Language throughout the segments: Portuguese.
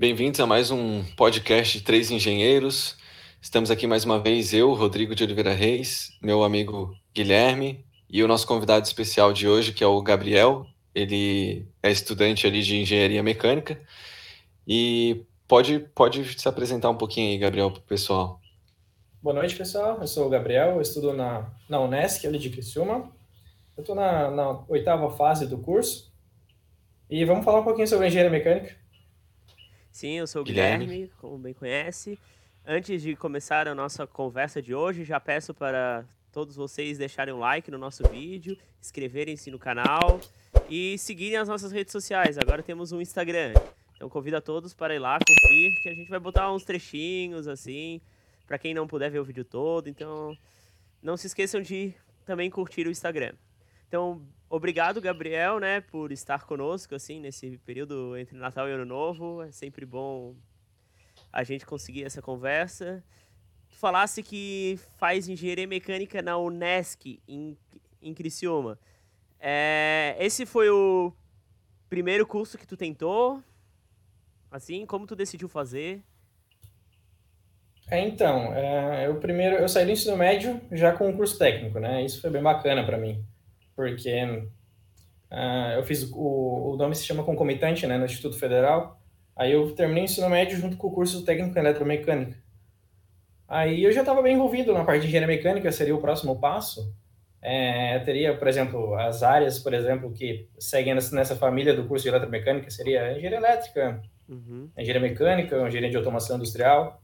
Bem-vindos a mais um podcast de Três Engenheiros. Estamos aqui mais uma vez, eu, Rodrigo de Oliveira Reis, meu amigo Guilherme e o nosso convidado especial de hoje, que é o Gabriel. Ele é estudante ali de engenharia mecânica. E pode, pode se apresentar um pouquinho aí, Gabriel, para o pessoal. Boa noite, pessoal. Eu sou o Gabriel, eu estudo na, na Unesc, ali de Criciúma. Eu estou na, na oitava fase do curso. E vamos falar um pouquinho sobre engenharia mecânica. Sim, eu sou o Guilherme, Guilherme como bem conhece. Antes de começar a nossa conversa de hoje, já peço para todos vocês deixarem um like no nosso vídeo, inscreverem-se no canal e seguirem as nossas redes sociais. Agora temos um Instagram. Então convido a todos para ir lá curtir, que a gente vai botar uns trechinhos assim, para quem não puder ver o vídeo todo. Então não se esqueçam de também curtir o Instagram. Então, obrigado, Gabriel, né, por estar conosco assim nesse período entre Natal e Ano Novo. É sempre bom a gente conseguir essa conversa. Tu falasse que faz engenharia mecânica na Unesc, em, em Criciúma. É, esse foi o primeiro curso que tu tentou? Assim, como tu decidiu fazer? É, então, é, eu primeiro, eu saí do ensino médio já com um curso técnico, né? Isso foi bem bacana para mim, porque uh, eu fiz o, o nome se chama concomitante, né, no Instituto Federal. Aí eu terminei o ensino médio junto com o curso técnico em eletromecânica. Aí eu já estava bem envolvido na parte de engenharia mecânica, seria o próximo passo. É, teria, por exemplo, as áreas, por exemplo, que seguem nessa família do curso de eletromecânica, seria engenharia elétrica, uhum. engenharia mecânica, engenharia de automação industrial.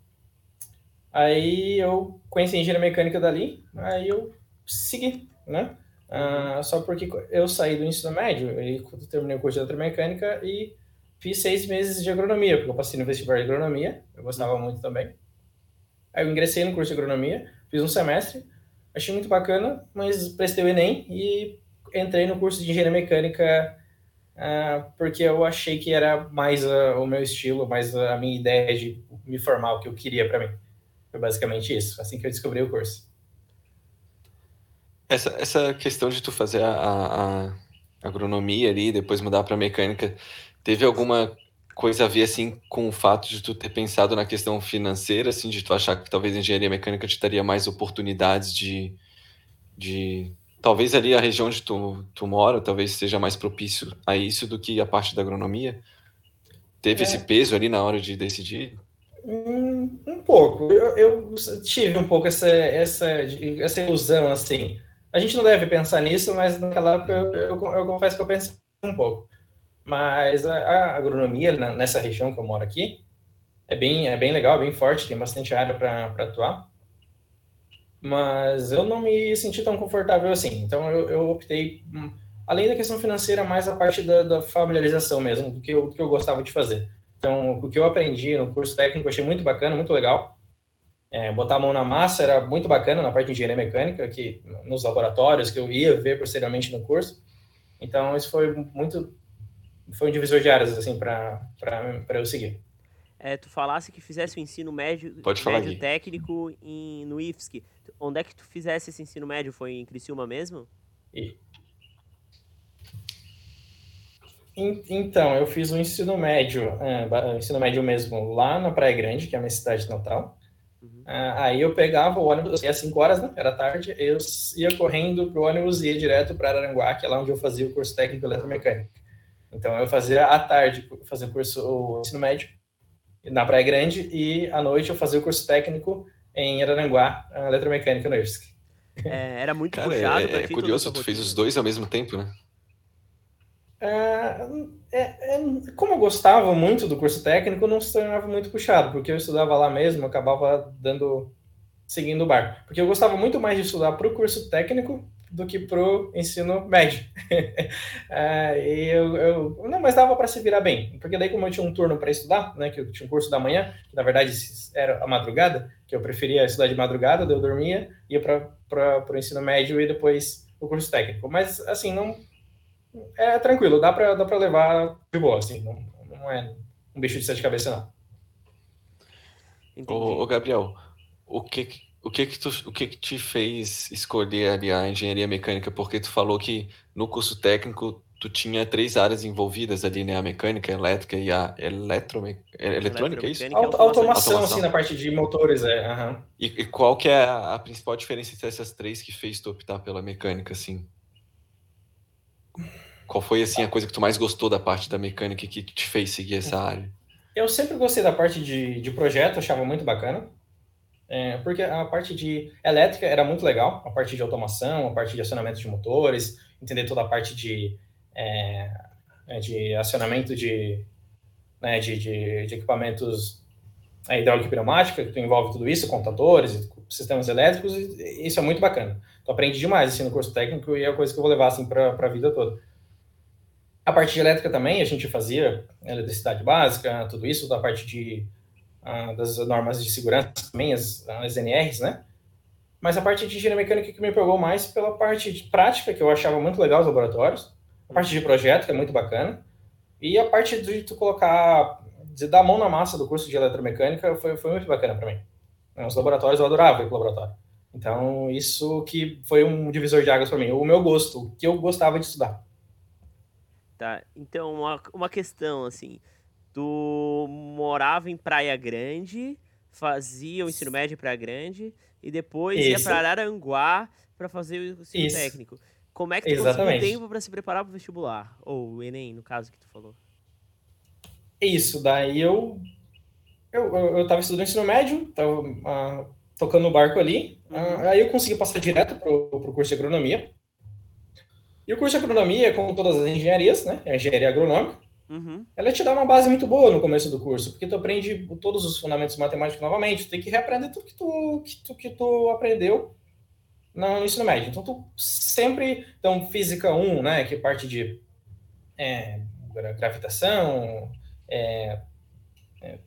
Aí eu conheci a engenharia mecânica dali, aí eu segui, né? Ah, só porque eu saí do ensino médio, e terminei o curso de eletromecânica e Fiz seis meses de agronomia, porque eu passei no vestibular de agronomia, eu gostava muito também. Aí eu ingressei no curso de agronomia, fiz um semestre, achei muito bacana, mas prestei o Enem e entrei no curso de engenharia mecânica uh, porque eu achei que era mais uh, o meu estilo, mais a minha ideia de me formar, o que eu queria para mim. Foi basicamente isso, assim que eu descobri o curso. Essa, essa questão de tu fazer a, a, a agronomia ali, depois mudar para mecânica, Teve alguma coisa a ver assim com o fato de tu ter pensado na questão financeira, assim, de tu achar que talvez a engenharia mecânica te daria mais oportunidades de, de talvez ali a região onde tu, tu mora, talvez seja mais propício a isso do que a parte da agronomia? Teve é. esse peso ali na hora de decidir? Um, um pouco. Eu, eu, tive um pouco essa, essa, essa ilusão, assim. A gente não deve pensar nisso, mas naquela época eu, eu, eu confesso que eu pensei um pouco. Mas a, a agronomia nessa região que eu moro aqui é bem, é bem legal, bem forte, tem bastante área para atuar. Mas eu não me senti tão confortável assim. Então eu, eu optei, hum, além da questão financeira, mais a parte da, da familiarização mesmo, do que, eu, do que eu gostava de fazer. Então, o que eu aprendi no curso técnico eu achei muito bacana, muito legal. É, botar a mão na massa era muito bacana na parte de engenharia mecânica, que nos laboratórios que eu ia ver posteriormente no curso. Então, isso foi muito foi um divisor de áreas, assim, para eu seguir. É, tu falasse que fizesse o ensino médio, Pode falar médio técnico em, no IFSC. Onde é que tu fizesse esse ensino médio? Foi em Criciúma mesmo? E... Então, eu fiz o ensino médio, é, ensino médio mesmo, lá na Praia Grande, que é a minha cidade natal. Uhum. Ah, aí eu pegava o ônibus, às 5 horas, né? Era tarde, eu ia correndo pro ônibus e ia direto para Aranguá, que é lá onde eu fazia o curso técnico eletromecânica. Então eu fazia à tarde, fazia o curso, o ensino médio na Praia Grande e à noite eu fazia o curso técnico em Araranguá, eletromecânica no IFSC. É, era muito Cara, puxado. É, é curioso, tu fez os dois ao mesmo tempo, né? É, é, é, como eu gostava muito do curso técnico, não se tornava muito puxado, porque eu estudava lá mesmo, acabava dando seguindo o barco. Porque eu gostava muito mais de estudar para o curso técnico do que pro ensino médio. e eu, eu, não, mas dava para se virar bem, porque daí como eu tinha um turno para estudar, né, que eu tinha um curso da manhã, que na verdade era a madrugada, que eu preferia estudar de madrugada, daí eu dormia, ia para o ensino médio e depois o curso técnico. Mas assim, não é tranquilo, dá para dá para levar de boa, assim, não, não é um bicho de sete cabeças não. Ô, ô Gabriel, o que o que que tu, o que que te fez escolher ali a engenharia mecânica? Porque tu falou que no curso técnico tu tinha três áreas envolvidas ali, né? A mecânica, a elétrica e a eletrome... É, eletrônica, é isso? Auto automação, automação, assim, na parte de motores, é. Uhum. E, e, qual que é a, a, principal diferença entre essas três que fez tu optar pela mecânica, assim? Qual foi, assim, a coisa que tu mais gostou da parte da mecânica que, te fez seguir essa área? Eu sempre gostei da parte de, de projeto, achava muito bacana. É, porque a parte de elétrica era muito legal, a parte de automação, a parte de acionamento de motores, entender toda a parte de é, é, de acionamento de, né, de, de, de, equipamentos é, e pneumática, que envolve tudo isso, contadores, sistemas elétricos, isso é muito bacana. Então, aprendi demais assim, no curso técnico e é a coisa que eu vou levar assim, para a vida toda. A parte de elétrica também, a gente fazia eletricidade básica, tudo isso, da parte de, uh, das normas de segurança também, as, as NRs, né? Mas a parte de engenharia mecânica que me pegou mais pela parte de prática, que eu achava muito legal os laboratórios, a parte de projeto, que é muito bacana, e a parte de tu colocar, de dar a mão na massa do curso de eletromecânica foi, foi muito bacana para mim. Os laboratórios, eu adorava ir para o laboratório. Então, isso que foi um divisor de águas para mim, o meu gosto, o que eu gostava de estudar. Tá, então, uma, uma questão, assim, tu morava em Praia Grande, fazia o ensino médio em Praia Grande, e depois isso. ia para Araranguá para fazer o ensino isso. técnico. Como é que tu Exatamente. conseguiu tempo para se preparar para o vestibular? Ou o Enem, no caso que tu falou. Isso, daí eu eu, eu, eu tava estudando ensino médio, tava uh, tocando no barco ali, uh, aí eu consegui passar direto pro, pro curso de agronomia. E o curso de agronomia, como todas as engenharias, né, a engenharia agronômica, uhum. ela te dá uma base muito boa no começo do curso, porque tu aprende todos os fundamentos matemáticos novamente, tu tem que reaprender tudo que tu, que tu, que tu aprendeu no ensino médio. Então, tu sempre. Então, física 1, né, que parte de é, gravitação, é, é,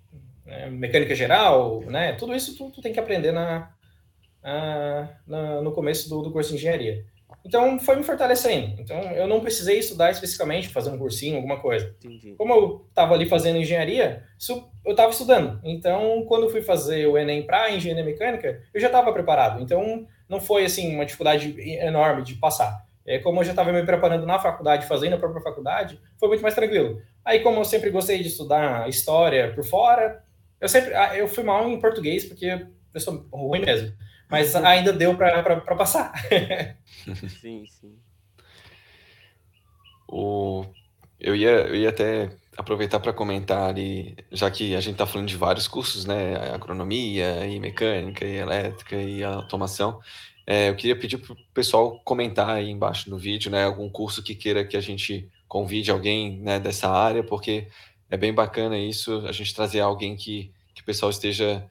é, mecânica geral, né, tudo isso tu, tu tem que aprender na, na, no começo do, do curso de engenharia. Então, foi me fortalecendo. Então, eu não precisei estudar especificamente, fazer um cursinho, alguma coisa. Entendi. Como eu estava ali fazendo engenharia, eu estava estudando. Então, quando fui fazer o Enem para engenharia mecânica, eu já estava preparado. Então, não foi assim uma dificuldade enorme de passar. É, como eu já estava me preparando na faculdade, fazendo a própria faculdade, foi muito mais tranquilo. Aí, como eu sempre gostei de estudar história por fora, eu sempre ah, eu fui mal em português porque eu sou ruim mesmo, mas ainda deu para passar. sim, sim. O eu ia eu ia até aproveitar para comentar ali, já que a gente está falando de vários cursos, né? Agronomia, e mecânica, e elétrica, e automação. É, eu queria pedir para o pessoal comentar aí embaixo no vídeo, né? Algum curso que queira que a gente convide alguém né, dessa área, porque é bem bacana isso, a gente trazer alguém que, que o pessoal esteja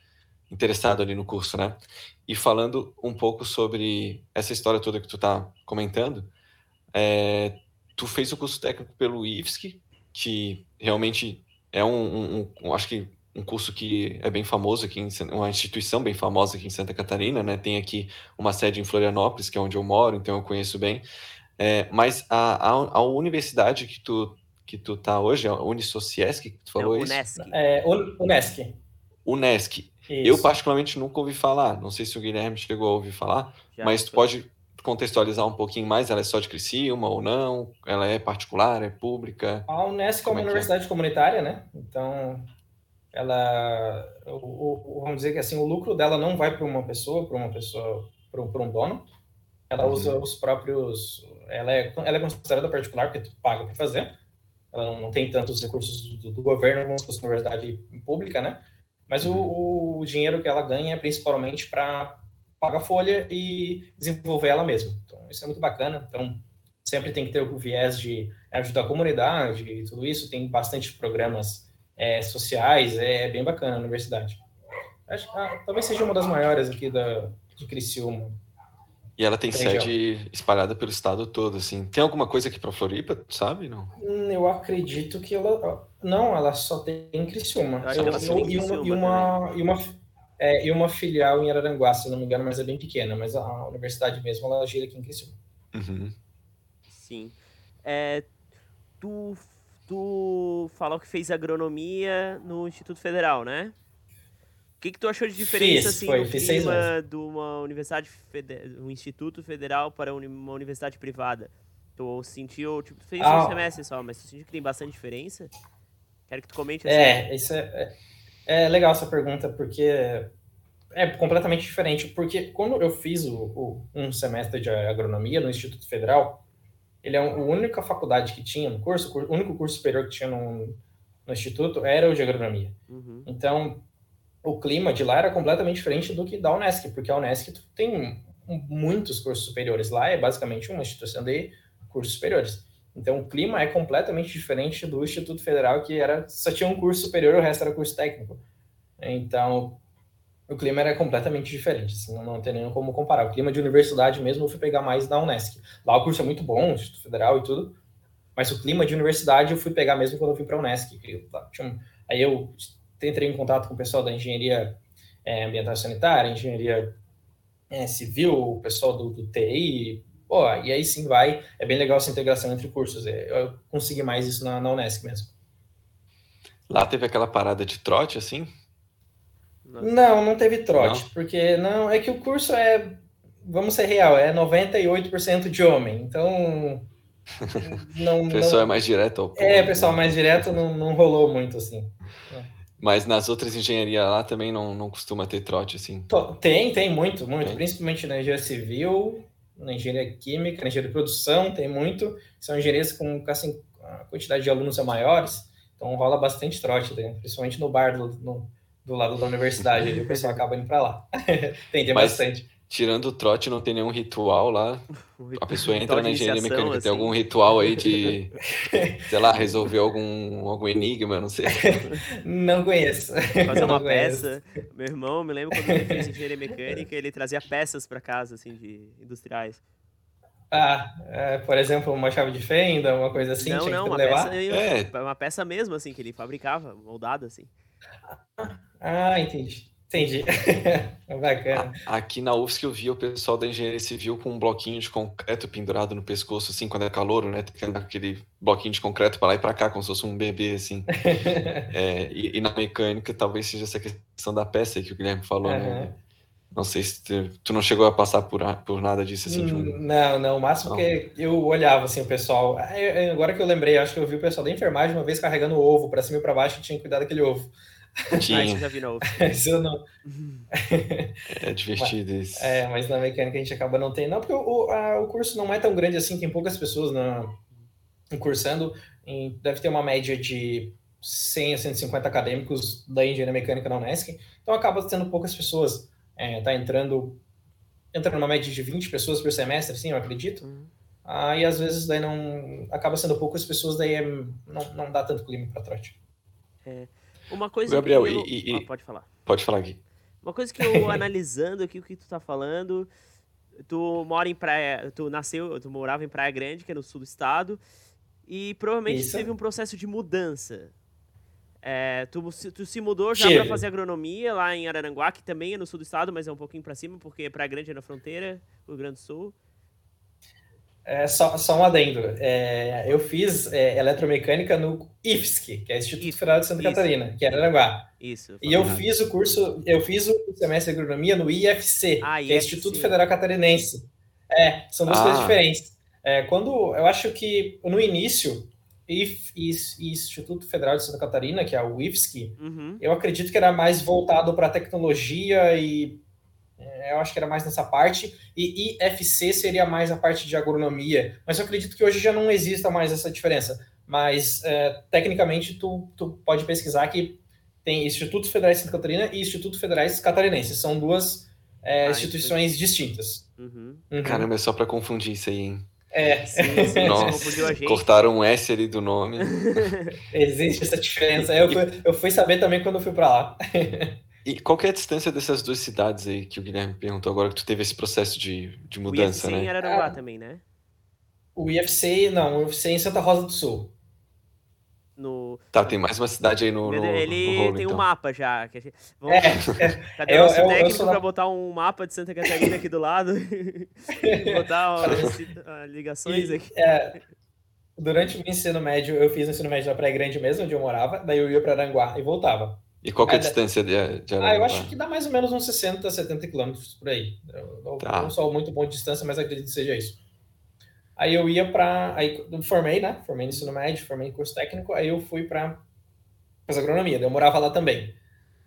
interessado ali no curso, né? E falando um pouco sobre essa história toda que tu está comentando, é, tu fez o curso técnico pelo IFSC, que realmente é um, um, um, acho que um curso que é bem famoso aqui, em, uma instituição bem famosa aqui em Santa Catarina, né? Tem aqui uma sede em Florianópolis, que é onde eu moro, então eu conheço bem. É, mas a, a, a, universidade que tu que tu tá hoje, a Unisociesc, que tu falou é, isso? Unesc. É, Unesc. Unesc. Eu particularmente nunca ouvi falar, não sei se o Guilherme chegou a ouvir falar, Já mas tu pode contextualizar um pouquinho mais? Ela é só de Criciúma ou não? Ela é particular, é pública? A Unesco é uma é, é universidade é? comunitária, né? Então, ela, o, o, vamos dizer que assim, o lucro dela não vai para uma pessoa, para uma pessoa, para um, dono. Ela uhum. usa os próprios, ela é, ela é considerada particular porque tu paga para fazer. Ela não, não, tem tantos recursos do, do governo como se fosse uma universidade pública, né? Mas uhum. o, o dinheiro que ela ganha é principalmente para paga a folha e desenvolver ela mesma. Então, isso é muito bacana. Então, sempre tem que ter o viés de ajudar a comunidade e tudo isso. Tem bastante programas é, sociais, é, bem bacana a universidade. Acho, ah, talvez seja uma das maiores aqui da, de Criciúma. E ela tem sede espalhada pelo estado todo, assim. Tem alguma coisa aqui para Floripa, sabe? Não? Hum, eu acredito que ela... Não, ela só tem em Criciúma. Eu, eu, e, uma, e, uma, e uma é, e uma filial em Araranguá, se não me engano, mas é bem pequena. Mas a universidade mesmo, ela gira aqui em Criciúma. Uhum. Sim. É, tu, tu falou que fez agronomia no Instituto Federal, né? O que, que tu achou de diferença fiz, assim, foi, no clima de uma universidade, um instituto federal para uma universidade privada? Tu sentiu, tipo, fez ah. um semestre só, mas tu sentiu que tem bastante diferença? Quero que tu comente assim. É, isso é, é, é legal essa pergunta, porque é completamente diferente, porque quando eu fiz o, o, um semestre de agronomia no Instituto Federal, ele é a única faculdade que tinha no curso, o único curso superior que tinha no, no Instituto era o de agronomia. Uhum. Então, o clima de lá era completamente diferente do que da Unesc, porque a Unesc tem muitos cursos superiores. Lá é basicamente uma instituição de cursos superiores. Então, o clima é completamente diferente do Instituto Federal, que era só tinha um curso superior, o resto era curso técnico. Então, o clima era completamente diferente, assim, não, tem nem como comparar. O clima de universidade mesmo eu fui pegar mais da Unesc. Lá o curso é muito bom, Instituto Federal e tudo, mas o clima de universidade eu fui pegar mesmo quando eu fui para a Unesc. aí eu entrei em contato com o pessoal da engenharia é, ambiental e sanitária, engenharia é, civil, o pessoal do, do TI, pô, e aí sim vai, é bem legal essa integração entre cursos. É, eu consegui mais isso na, na Unesc mesmo. Lá teve aquela parada de trote, assim? Não, não teve trote, não? porque não, é que o curso é, vamos ser real, é 98% de homem, então não, o pessoal não, é mais direto ao ponto. É, o pessoal mais direto não, não rolou muito assim. Mas nas outras engenharias lá também não, não costuma ter trote assim. Tem, tem muito, muito, tem. principalmente na engenharia civil, na engenharia química, na engenharia de produção, tem muito. São engenharias com assim, a quantidade de alunos é maiores, então rola bastante trote, né? principalmente no bar do, no, do lado da universidade, ali, o pessoal acaba indo para lá. tem, tem Mas, bastante. Tirando o trote, não tem nenhum ritual lá. A pessoa entra na engenharia mecânica, assim. tem algum ritual aí de, sei lá, resolver algum, algum enigma, não sei. Não conheço. Fazer uma peça. Meu irmão, me lembro quando ele fez engenharia mecânica, ele trazia peças para casa, assim, de industriais. Ah, é, por exemplo, uma chave de fenda, uma coisa assim, não, não, uma levar? Peça, é. uma peça mesmo, assim, que ele fabricava, moldada, assim. Ah, entendi. Entendi. Bacana. Aqui na UFSC eu vi o pessoal da engenharia civil com um bloquinho de concreto pendurado no pescoço, assim, quando é calor, né? Tem aquele bloquinho de concreto para lá e para cá, como se fosse um bebê, assim. é, e, e, na mecânica talvez seja essa questão da peça aí que o Guilherme falou, uhum. né? Não sei se tu, tu, não chegou a passar por, por nada disso, assim? Um... Não, não. O máximo não. que eu olhava, assim, o pessoal... Agora que eu lembrei, acho que eu vi o pessoal da enfermagem uma vez carregando o ovo para cima e para baixo e tinha que cuidar daquele ovo. Tinha. Ah, já vi novo. isso eu não. É divertido mas, isso. É, mas na mecânica a gente acaba não tendo. Não, porque o, a, o curso não é tão grande assim, tem poucas pessoas na, cursando. Em, deve ter uma média de 100 a 150 acadêmicos da engenharia mecânica na Unesc. Então acaba tendo poucas pessoas. É, tá entrando. Entra numa média de 20 pessoas por semestre, sim, eu acredito. Uhum. Aí às vezes daí não. Acaba sendo poucas pessoas, daí é, não, não dá tanto clima para trote. É. Uma coisa Gabriel, que eu... e, e... Ah, pode falar. Pode falar aqui. Uma coisa que eu analisando aqui o que tu tá falando, tu mora em praia, tu nasceu, tu morava em Praia Grande, que é no sul do estado, e provavelmente Isso. teve um processo de mudança. É, tu, tu, se mudou já para fazer agronomia lá em Araranguá, que também é no sul do estado, mas é um pouquinho para cima, porque Praia Grande é na fronteira, Rio Grande do Sul. É, só, só um adendo. É, eu fiz é, eletromecânica no IFSC, que é o Instituto Isso. Federal de Santa Isso. Catarina, que é Aranguá. Isso. E eu fiz o curso, eu fiz o semestre de agronomia no IFC, ah, que é Instituto Federal Catarinense. É, são duas ah. coisas diferentes. É, quando eu acho que no início, IF, Instituto Federal de Santa Catarina, que é o IFSC, uhum. eu acredito que era mais voltado para tecnologia e eu acho que era mais nessa parte, e IFC seria mais a parte de agronomia, mas eu acredito que hoje já não exista mais essa diferença. Mas, é, tecnicamente, tu, tu pode pesquisar que tem Institutos Federais de Santa Catarina e Instituto Federais Catarinenses, são duas é, ah, instituições entendi. distintas. Uhum. Uhum. Caramba, é só para confundir isso aí, hein? É. Sim, sim, Nossa, cortaram um S ali do nome. Existe essa diferença. Eu fui, eu fui saber também quando eu fui para lá. E qual é a distância dessas duas cidades aí que o Guilherme perguntou agora que tu teve esse processo de, de mudança, o IFC né? em Araranguá é, também, né? O IFC, não, o IFC é em Santa Rosa do Sul. No... Tá, tem mais uma cidade aí no, no Ele no rolo, tem então. um mapa já. Que gente... Vamos... É, é, Cadê o nosso técnico pra botar um mapa de Santa Catarina aqui do lado? botar uh, ligações e, aqui. É, durante o ensino médio, eu fiz o ensino médio na Praia Grande mesmo, onde eu morava, daí eu ia para Aranguá e voltava. E qual é a distância de, de Araranguá? Ah, eu acho que dá mais ou menos uns 60, 70 quilômetros por aí. Eu tá. não sou muito bom de distância, mas acredito que seja isso. Aí eu ia para. Aí eu formei, né? Formei no ensino médio, formei em curso técnico, aí eu fui para fazer agronomia, eu morava lá também.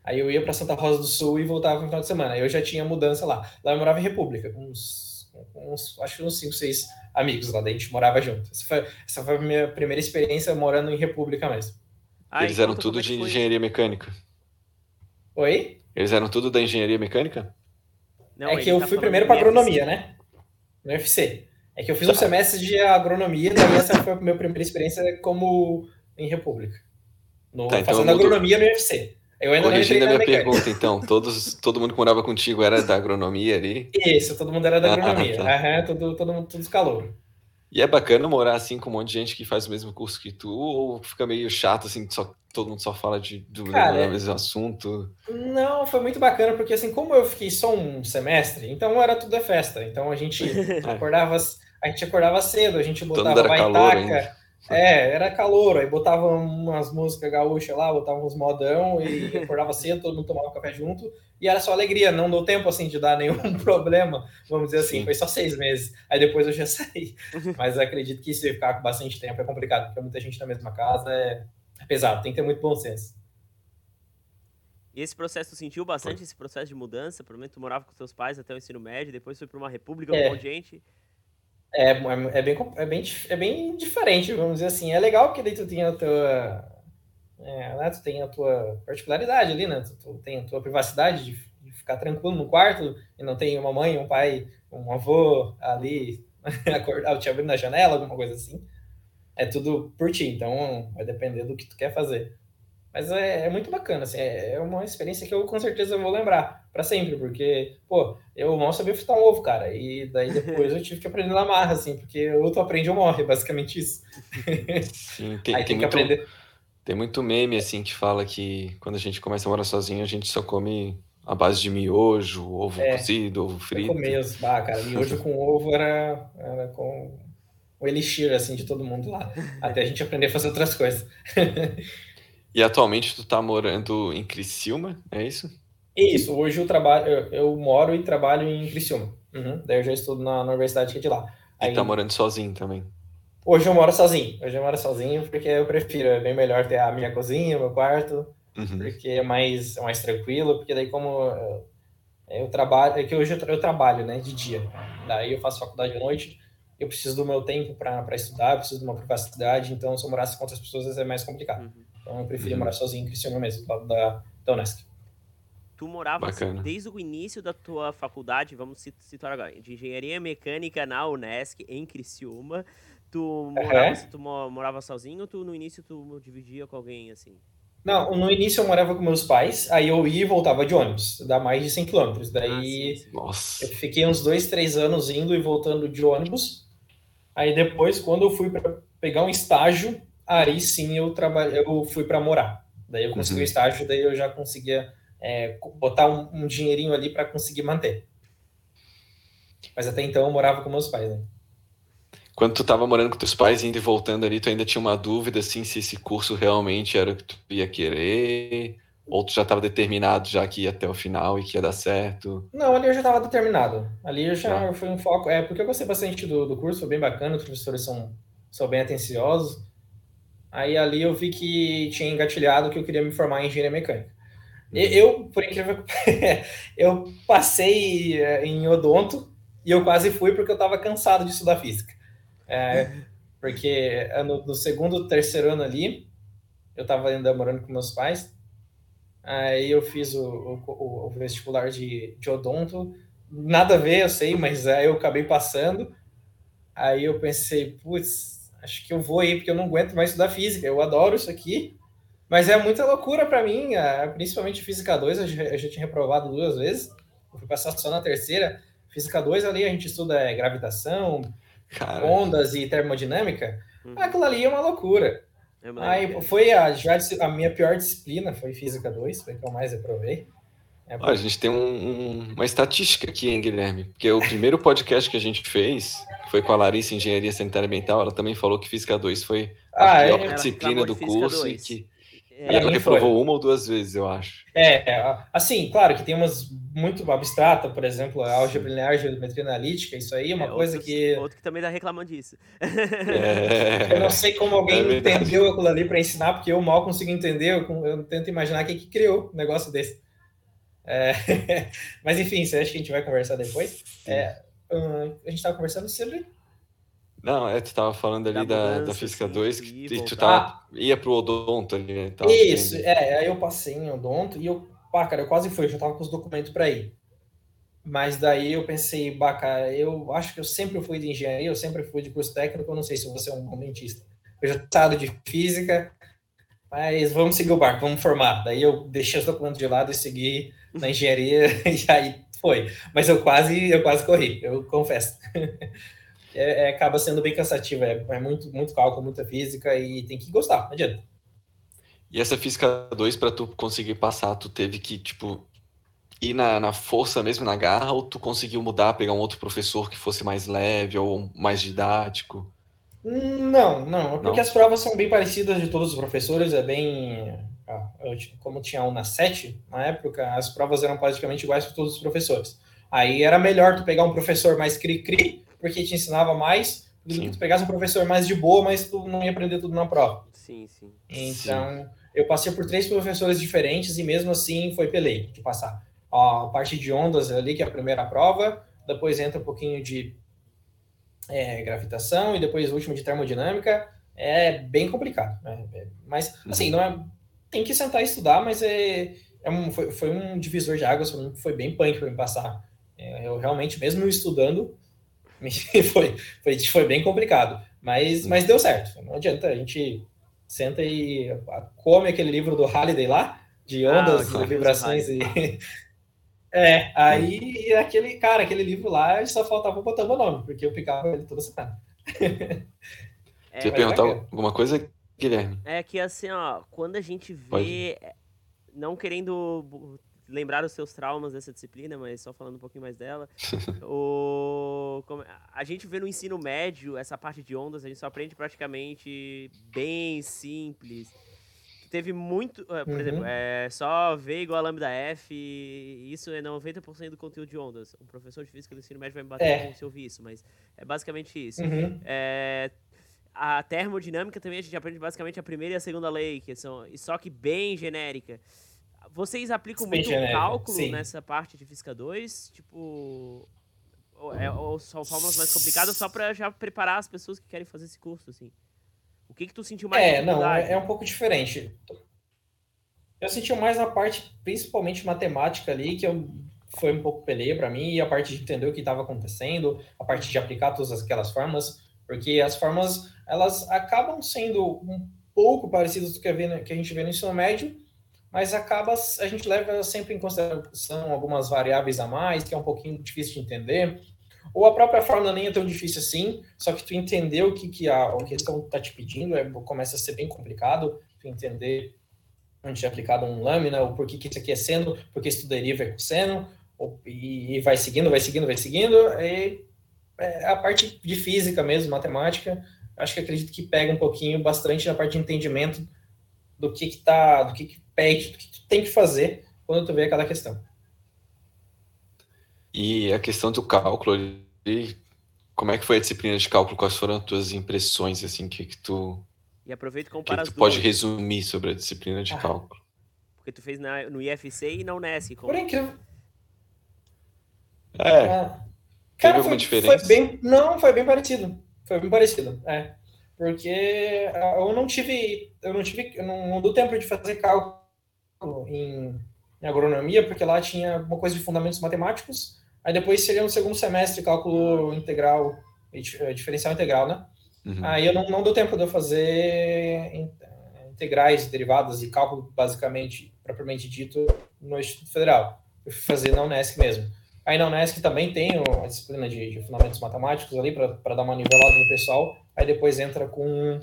Aí eu ia para Santa Rosa do Sul e voltava no final de semana. Aí eu já tinha mudança lá. Lá eu morava em República, com uns, com uns acho que uns 5, 6 amigos lá, daí a gente morava junto. Essa foi, essa foi a minha primeira experiência morando em República mesmo. Ah, Eles eram tudo é de engenharia mecânica. Oi? Eles eram tudo da engenharia mecânica? Não, é que eu tá fui primeiro para agronomia, né? No UFC. É que eu fiz tá. um semestre de agronomia, daí essa foi a minha primeira experiência como em República. No, tá, então fazendo agronomia no UFC. Eu ainda Corrigindo a minha pergunta, então, todos, todo mundo que morava contigo era da agronomia ali? Isso, todo mundo era da ah, agronomia. Ah, tá. todo, todo mundo, todos calor. E é bacana morar assim com um monte de gente que faz o mesmo curso que tu, ou fica meio chato, assim, só, todo mundo só fala de, do, Cara, mesmo assunto? Não, foi muito bacana, porque assim, como eu fiquei só um semestre, então era tudo é festa. Então a gente é. acordava a gente acordava cedo, a gente botava baitaca. É, era calor, aí botava umas músicas gaúchas lá, botava uns modão e acordava cedo, todo mundo tomava café junto, e era só alegria, não deu tempo assim de dar nenhum problema, vamos dizer assim, Sim. foi só seis meses, aí depois eu já saí. Mas acredito que se ficar com bastante tempo é complicado, porque muita gente na mesma casa é, é pesado, tem que ter muito bom senso. E esse processo, tu sentiu bastante foi. esse processo de mudança? Provavelmente tu morava com teus pais até o ensino médio, depois foi para uma república, é. um monte de gente. É, é, é, bem, é, bem, é bem diferente, vamos dizer assim. É legal que daí tu tem a tua. É, né, tu tem a tua particularidade ali, né? Tu, tu tem a tua privacidade de, de, ficar tranquilo no quarto e não tem uma mãe, um pai, um avô ali acordar, te abrindo na janela, alguma coisa assim. É tudo por ti, então vai depender do que tu quer fazer. Mas é, é muito bacana, assim, é, é, uma experiência que eu com certeza vou lembrar para sempre, porque, pô, eu mal sabia fritar um ovo, cara, e daí depois eu tive que aprender na marra, assim, porque ou tu aprende ou morre, basicamente isso. Sim, tem, Aí tem, tem muito, que aprender. Tem muito meme, assim, que fala que quando a gente começa a morar sozinho, a gente só come a base de miojo, ovo é, cozido, ovo frito. Começo, ah, cara, miojo com ovo era, era com o elixir, assim, de todo mundo lá, até a gente aprender a fazer outras coisas. E atualmente tu tá morando em Criciúma, é isso? Isso, hoje eu trabalho, eu, eu moro e trabalho em Criciúma. Uhum. Daí eu já estudo na, na universidade que é de lá. Aí, e tá morando sozinho também? Hoje eu moro sozinho. Hoje eu moro sozinho porque eu prefiro, é bem melhor ter a minha cozinha, o meu quarto, uhum. porque é mais, é mais tranquilo, porque daí como eu, eu trabalho, é que hoje eu, eu, trabalho, né, de dia. Daí eu faço faculdade à noite, eu preciso do meu tempo para estudar, preciso de uma privacidade, então se eu morasse com outras pessoas é mais complicado. Uhum. Então eu preferi uhum. morar sozinho em Criciúma mesmo, do lado da, da Unesc. Tu morava desde o início da tua faculdade, vamos situar agora, de engenharia mecânica na Unesc, em Criciúma. Tu morava, uhum. tu morava sozinho ou tu, no início tu dividia com alguém assim? Não, no início eu morava com meus pais, aí eu ia e voltava de ônibus, dá mais de 100 quilômetros. Daí ah, eu fiquei uns dois, três anos indo e voltando de ônibus. Aí depois, quando eu fui para pegar um estágio, aí sim eu trabalhei, eu fui para morar. Daí eu consegui uhum. o estágio, daí eu já conseguia é, botar um, um, dinheirinho ali para conseguir manter. Mas até então eu morava com meus pais, né? Quando tu estava morando com teus pais, indo e voltando ali, tu ainda tinha uma dúvida assim se esse curso realmente era o que tu ia querer? Ou tu já estava determinado já que ia até o final e que ia dar certo? Não, ali eu já estava determinado. Ali eu já ah. foi um foco. É, porque eu gostei bastante do, do curso, foi bem bacana, os professores são, são bem atenciosos. Aí ali eu vi que tinha engatilhado que eu queria me formar em engenharia mecânica. Uhum. Eu, por incrível que eu passei eh, em odonto e eu quase fui porque eu estava cansado de estudar física. É, porque no, no, segundo, terceiro ano ali, eu estava ainda morando com meus pais, aí eu fiz o, o, o vestibular de, de odonto, nada a ver, eu sei, mas aí eu acabei passando, aí eu pensei, putz, acho que eu vou aí, porque eu não aguento mais estudar física. Eu adoro isso aqui, mas é muita loucura para mim, principalmente física 2, eu já, eu já tinha reprovado duas vezes, eu fui passar só na terceira. Física 2 ali a gente estuda é, gravitação, Cara. ondas e termodinâmica. Uhum. Aquilo ali é uma loucura. Aí foi a, já a minha pior disciplina, foi Física 2, foi que eu mais reprovei. É a gente tem um, um, uma estatística aqui, hein, Guilherme? Porque o primeiro podcast que a gente fez, que foi com a Larissa Engenharia Sanitária Ambiental, ela também falou que Física 2 foi a ah, pior é, disciplina do curso e que, É, ela reprovou uma ou duas vezes, eu acho. É, é, assim, claro que tem umas muito abstrata, por exemplo, a álgebra linear, geometria analítica, isso aí é uma é, coisa outros, que... Outro que também tá reclamando disso. É... Eu não sei como alguém é entendeu aquilo ali para ensinar, porque eu mal consigo entender, eu, eu tento imaginar quem que criou um negócio desse. É... Mas enfim, você acha que a gente vai conversar depois? É, a gente estava conversando sobre não, é, tu tava falando ali da, da Física 2, que e tu tava, ia pro odonto ali, né? Tava isso, é, aí eu passei em odonto e eu, pá, cara, eu quase fui, eu já tava com os documentos para ir. Mas daí eu pensei, baca, eu acho que eu sempre fui de engenharia, eu sempre fui de curso técnico, eu não sei se você é um bom dentista. Eu já tava de física, mas vamos seguir o barco, vamos formar. Daí eu deixei os documentos de lado e segui na engenharia e aí foi. Mas eu quase, eu quase corri, eu confesso. é, é, acaba sendo bem cansativo. É, é, muito, muito cálculo, muita física e tem que gostar, não adianta. E essa física 2, para tu conseguir passar, tu teve que, tipo, ir na, na força mesmo, na garra, ou tu conseguiu mudar, pegar um outro professor que fosse mais leve ou mais didático? Não, não, porque não. as provas são bem parecidas de todos os professores, é bem. Ah, eu, como tinha um na 7, na época, as provas eram praticamente iguais para todos os professores. Aí era melhor tu pegar um professor mais cri-cri porque te ensinava mais do sim. que tu pegasse um professor mais de boa, mas tu não ia aprender tudo na prova. Sim, sim. Então, sim. eu passei por três professores diferentes e mesmo assim foi pelei de passar. A parte de ondas ali, que é a primeira prova, depois entra um pouquinho de é, gravitação e depois o último de termodinâmica. É bem complicado. Né? É, mas, assim, não é, tem que sentar e estudar, mas é, é um, foi, foi um divisor de águas, foi bem punk para me passar. É, eu realmente, mesmo estudando, foi, foi, foi bem complicado. Mas, mas deu certo. Não adianta, a gente senta e come aquele livro do Halliday lá, de ah, ondas, ah, vibrações e. É, aí aquele, cara, aquele livro lá só faltava botar meu nome, porque eu picava ele toda semana. É, Você perguntar alguma coisa, Guilherme? É que assim, ó, quando a gente vê, Pode. não querendo lembrar os seus traumas dessa disciplina, mas só falando um pouquinho mais dela. o, a gente vê no ensino médio essa parte de ondas, a gente só aprende praticamente bem simples. Teve muito, eh, por uhum. exemplo, é só V igual a lambda F, isso é 90% do conteúdo de ondas. Um professor de física do ensino médio vai me bater é. se ouvir isso, mas é basicamente isso. Uhum. É, a termodinâmica também a gente aprende basicamente a primeira e a segunda lei, que são, só que bem genérica. Vocês aplicam muito genérico, cálculo sim. nessa parte de Física 2? Tipo. Ou, é, ou são fórmulas mais complicadas só para já preparar as pessoas que querem fazer esse curso, assim? O que que tu sentiu mais? É, não, é, é um pouco diferente. Eu senti mais na parte, principalmente matemática ali, que eu, foi um pouco peleia para mim, e a parte de entender o que estava acontecendo, a parte de aplicar todas aquelas formas, porque as formas, elas acabam sendo um pouco parecidas do que a gente vê no ensino médio, mas acaba a gente leva sempre em consideração algumas variáveis a mais, que é um pouquinho difícil de entender, ou a própria fórmula nem é tão difícil assim, só que tu entender o que, que a, a questão está te pedindo é, começa a ser bem complicado, tu entender onde é aplicado um lâmina, ou por que, que isso aqui é seno, porque isso deriva é cosseno, ou, e, e, vai seguindo, vai seguindo, vai seguindo, e é a parte de física mesmo, matemática, acho que acredito que pega um pouquinho bastante na parte de entendimento do que que tá, do que, que pede, do que tu tem que fazer quando tu vê aquela questão. E a questão do cálculo, como é que foi a disciplina de cálculo? Quais foram as tuas impressões, assim, que, que tu... E aproveita e compara que tu pode resumir sobre a disciplina de ah. cálculo. Porque tu fez na, no IFC e na Unesc. Como... Por incrível... É. é. Cara, alguma foi, diferença? Foi bem... Não, foi bem parecido. Foi bem parecido, é. Porque ah, eu não tive... Eu não tive... Eu não, não deu tempo de fazer cálculo em, em agronomia, porque lá tinha uma coisa de fundamentos matemáticos, aí depois seria no segundo semestre cálculo integral, eh, diferencial integral, né? Uhum. Aí eu não, não deu tempo de eu fazer integrais, derivadas e cálculo, basicamente, propriamente dito, no Instituto Federal. Eu fui fazer na Unesc mesmo. Aí na Unesc também tem a disciplina de, de fundamentos matemáticos ali, para dar uma nivelada no pessoal. Aí depois entra com,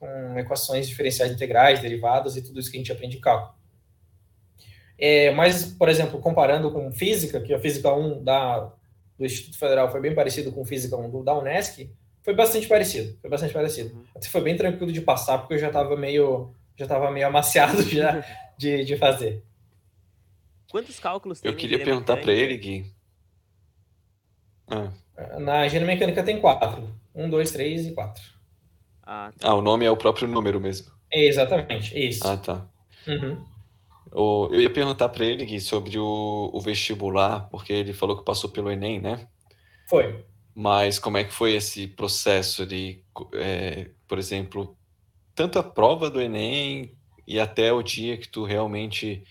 com equações diferenciais integrais, derivadas e tudo isso que a gente aprende em cálculo. É, mas, por exemplo, comparando com física, que a física 1 da, do Instituto Federal foi bem parecido com física 1 do, da Unesc, foi bastante parecido. Foi bastante parecido. Uhum. Até foi bem tranquilo de passar, porque eu já estava meio já estava meio amaciado já de, de fazer. Quantos cálculos tem Eu queria perguntar para ele, Gui. Ah. Na engenharia mecânica tem quatro. Um, dois, três e quatro. Ah, tá. ah, o nome é o próprio número mesmo. exatamente, isso. Ah, tá. Uhum. Eu ia perguntar para ele, Gui, sobre o, o vestibular, porque ele falou que passou pelo Enem, né? Foi. Mas como é que foi esse processo de, é, por exemplo, tanto a prova do Enem e até o dia que tu realmente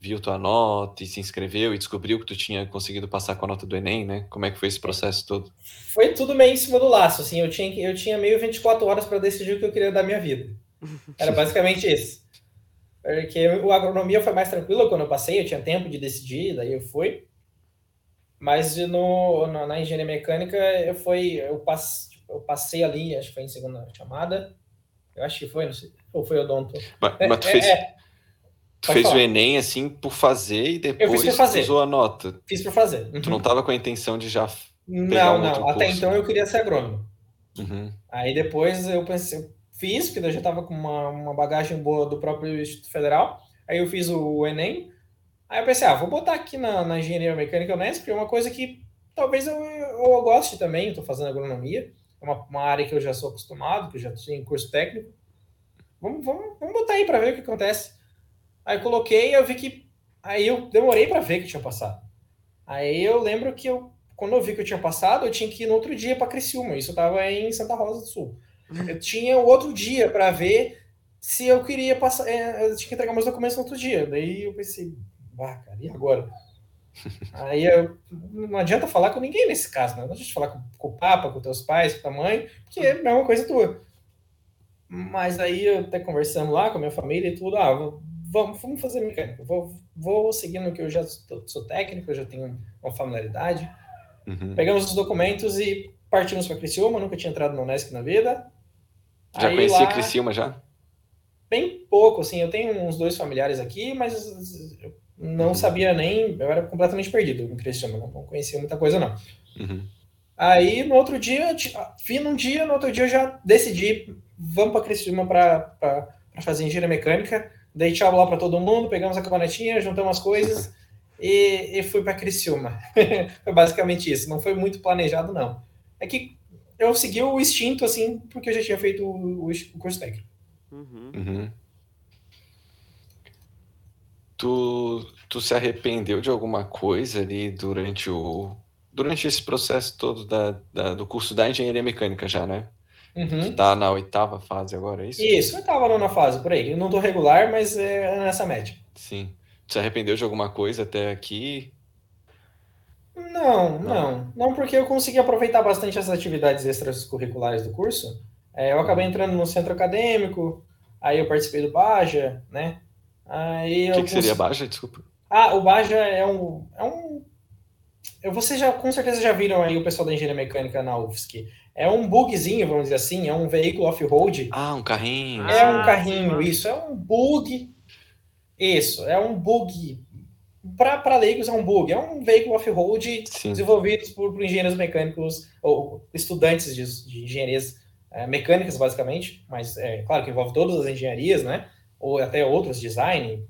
viu tua nota e se inscreveu e descobriu que tu tinha conseguido passar com a nota do Enem, né? Como é que foi esse processo todo? Foi tudo meio em cima do laço, assim, eu tinha, eu tinha meio 24 horas para decidir o que eu queria da minha vida. Era basicamente isso. Porque o agronomia foi mais tranquilo quando eu passei, eu tinha tempo de decidir, daí eu fui. Mas no, no na engenharia mecânica eu fui, eu, passe, eu passei ali, acho que foi em segunda chamada. Eu acho que foi, não sei. Ou foi odonto. Mas, mas tu é, fez, é, tu fez o Enem assim por fazer e depois fazer. usou a nota. Fiz por fazer. Uhum. Tu não tava com a intenção de já. Não, um não. Até curso. então eu queria ser agrônomo. Uhum. Aí depois eu pensei, fiz, porque eu já estava com uma, uma bagagem boa do próprio Instituto Federal. Aí eu fiz o Enem. Aí eu pensei, ah, vou botar aqui na, na engenharia mecânica Unesp, porque é uma coisa que talvez eu, eu goste também. Estou fazendo agronomia. É uma, uma, área que eu já sou acostumado, que eu já tenho curso técnico. Vamos, vamos, vamos botar aí para ver o que acontece. Aí coloquei, eu vi que. Aí eu demorei para ver que tinha passado. Aí eu lembro que eu, quando eu vi que eu tinha passado, eu tinha que ir no outro dia para Criciúma. Isso eu estava em Santa Rosa do Sul. Eu tinha o outro dia para ver se eu queria passar. É, eu tinha que entregar meus documentos no outro dia. Daí eu pensei, bah, cara, e agora? Aí eu, não adianta falar com ninguém nesse caso, né? Não adianta falar com, com o Papa, com teus pais, com tua mãe, porque é a mesma coisa tua. Mas aí eu até conversando lá com a minha família e tudo, ah, vamos, vamos fazer mecânica. Vou, vou seguindo que eu já sou, sou técnico, eu já tenho uma familiaridade. Uhum. Pegamos os documentos e partimos para Criciúma, nunca tinha entrado no Unesc na vida. Já aí, conhecia lá, Criciúma já? Bem pouco, assim, eu tenho uns dois familiares aqui, mas eu não uhum. sabia nem, eu era completamente perdido em Criciúma, não, não conhecia muita coisa não. Uhum. Aí no outro dia, vi num dia, no outro dia eu já decidi, vamos para Criciúma para fazer engenharia mecânica, dei tchau lá para todo mundo, pegamos a cabanetinha, juntamos as coisas e, e fui para Criciúma. foi basicamente isso, não foi muito planejado não. É que eu segui o instinto, assim, porque eu já tinha feito o, o curso técnico. Uhum. Uhum. Tu, tu se arrependeu de alguma coisa ali durante o durante esse processo todo da, da do curso da engenharia mecânica já, né? Uhum. tá na oitava fase agora, é isso? Isso, oitava, nona fase, por aí. Eu não tô regular, mas é nessa média. Sim. Se arrependeu de alguma coisa até aqui? Não, não. Não, porque eu consegui aproveitar bastante as atividades extracurriculares do curso. É, eu acabei entrando no centro acadêmico, aí eu participei do Baja, né? Aí o que, que seria Baja? Desculpa. Ah, o Baja é um, é um. Vocês já, com certeza já viram aí o pessoal da engenharia mecânica na UFSC. É um bugzinho, vamos dizer assim, é um veículo off-road. Ah, um carrinho. É um carrinho, isso. É um bug. Isso, é um bug para leigos é um bug, é um veículo off-road desenvolvido por, por, engenheiros mecânicos ou estudantes de, de engenharias é, mecânicas, basicamente, mas é claro que envolve todas as engenharias, né? Ou até outras, design,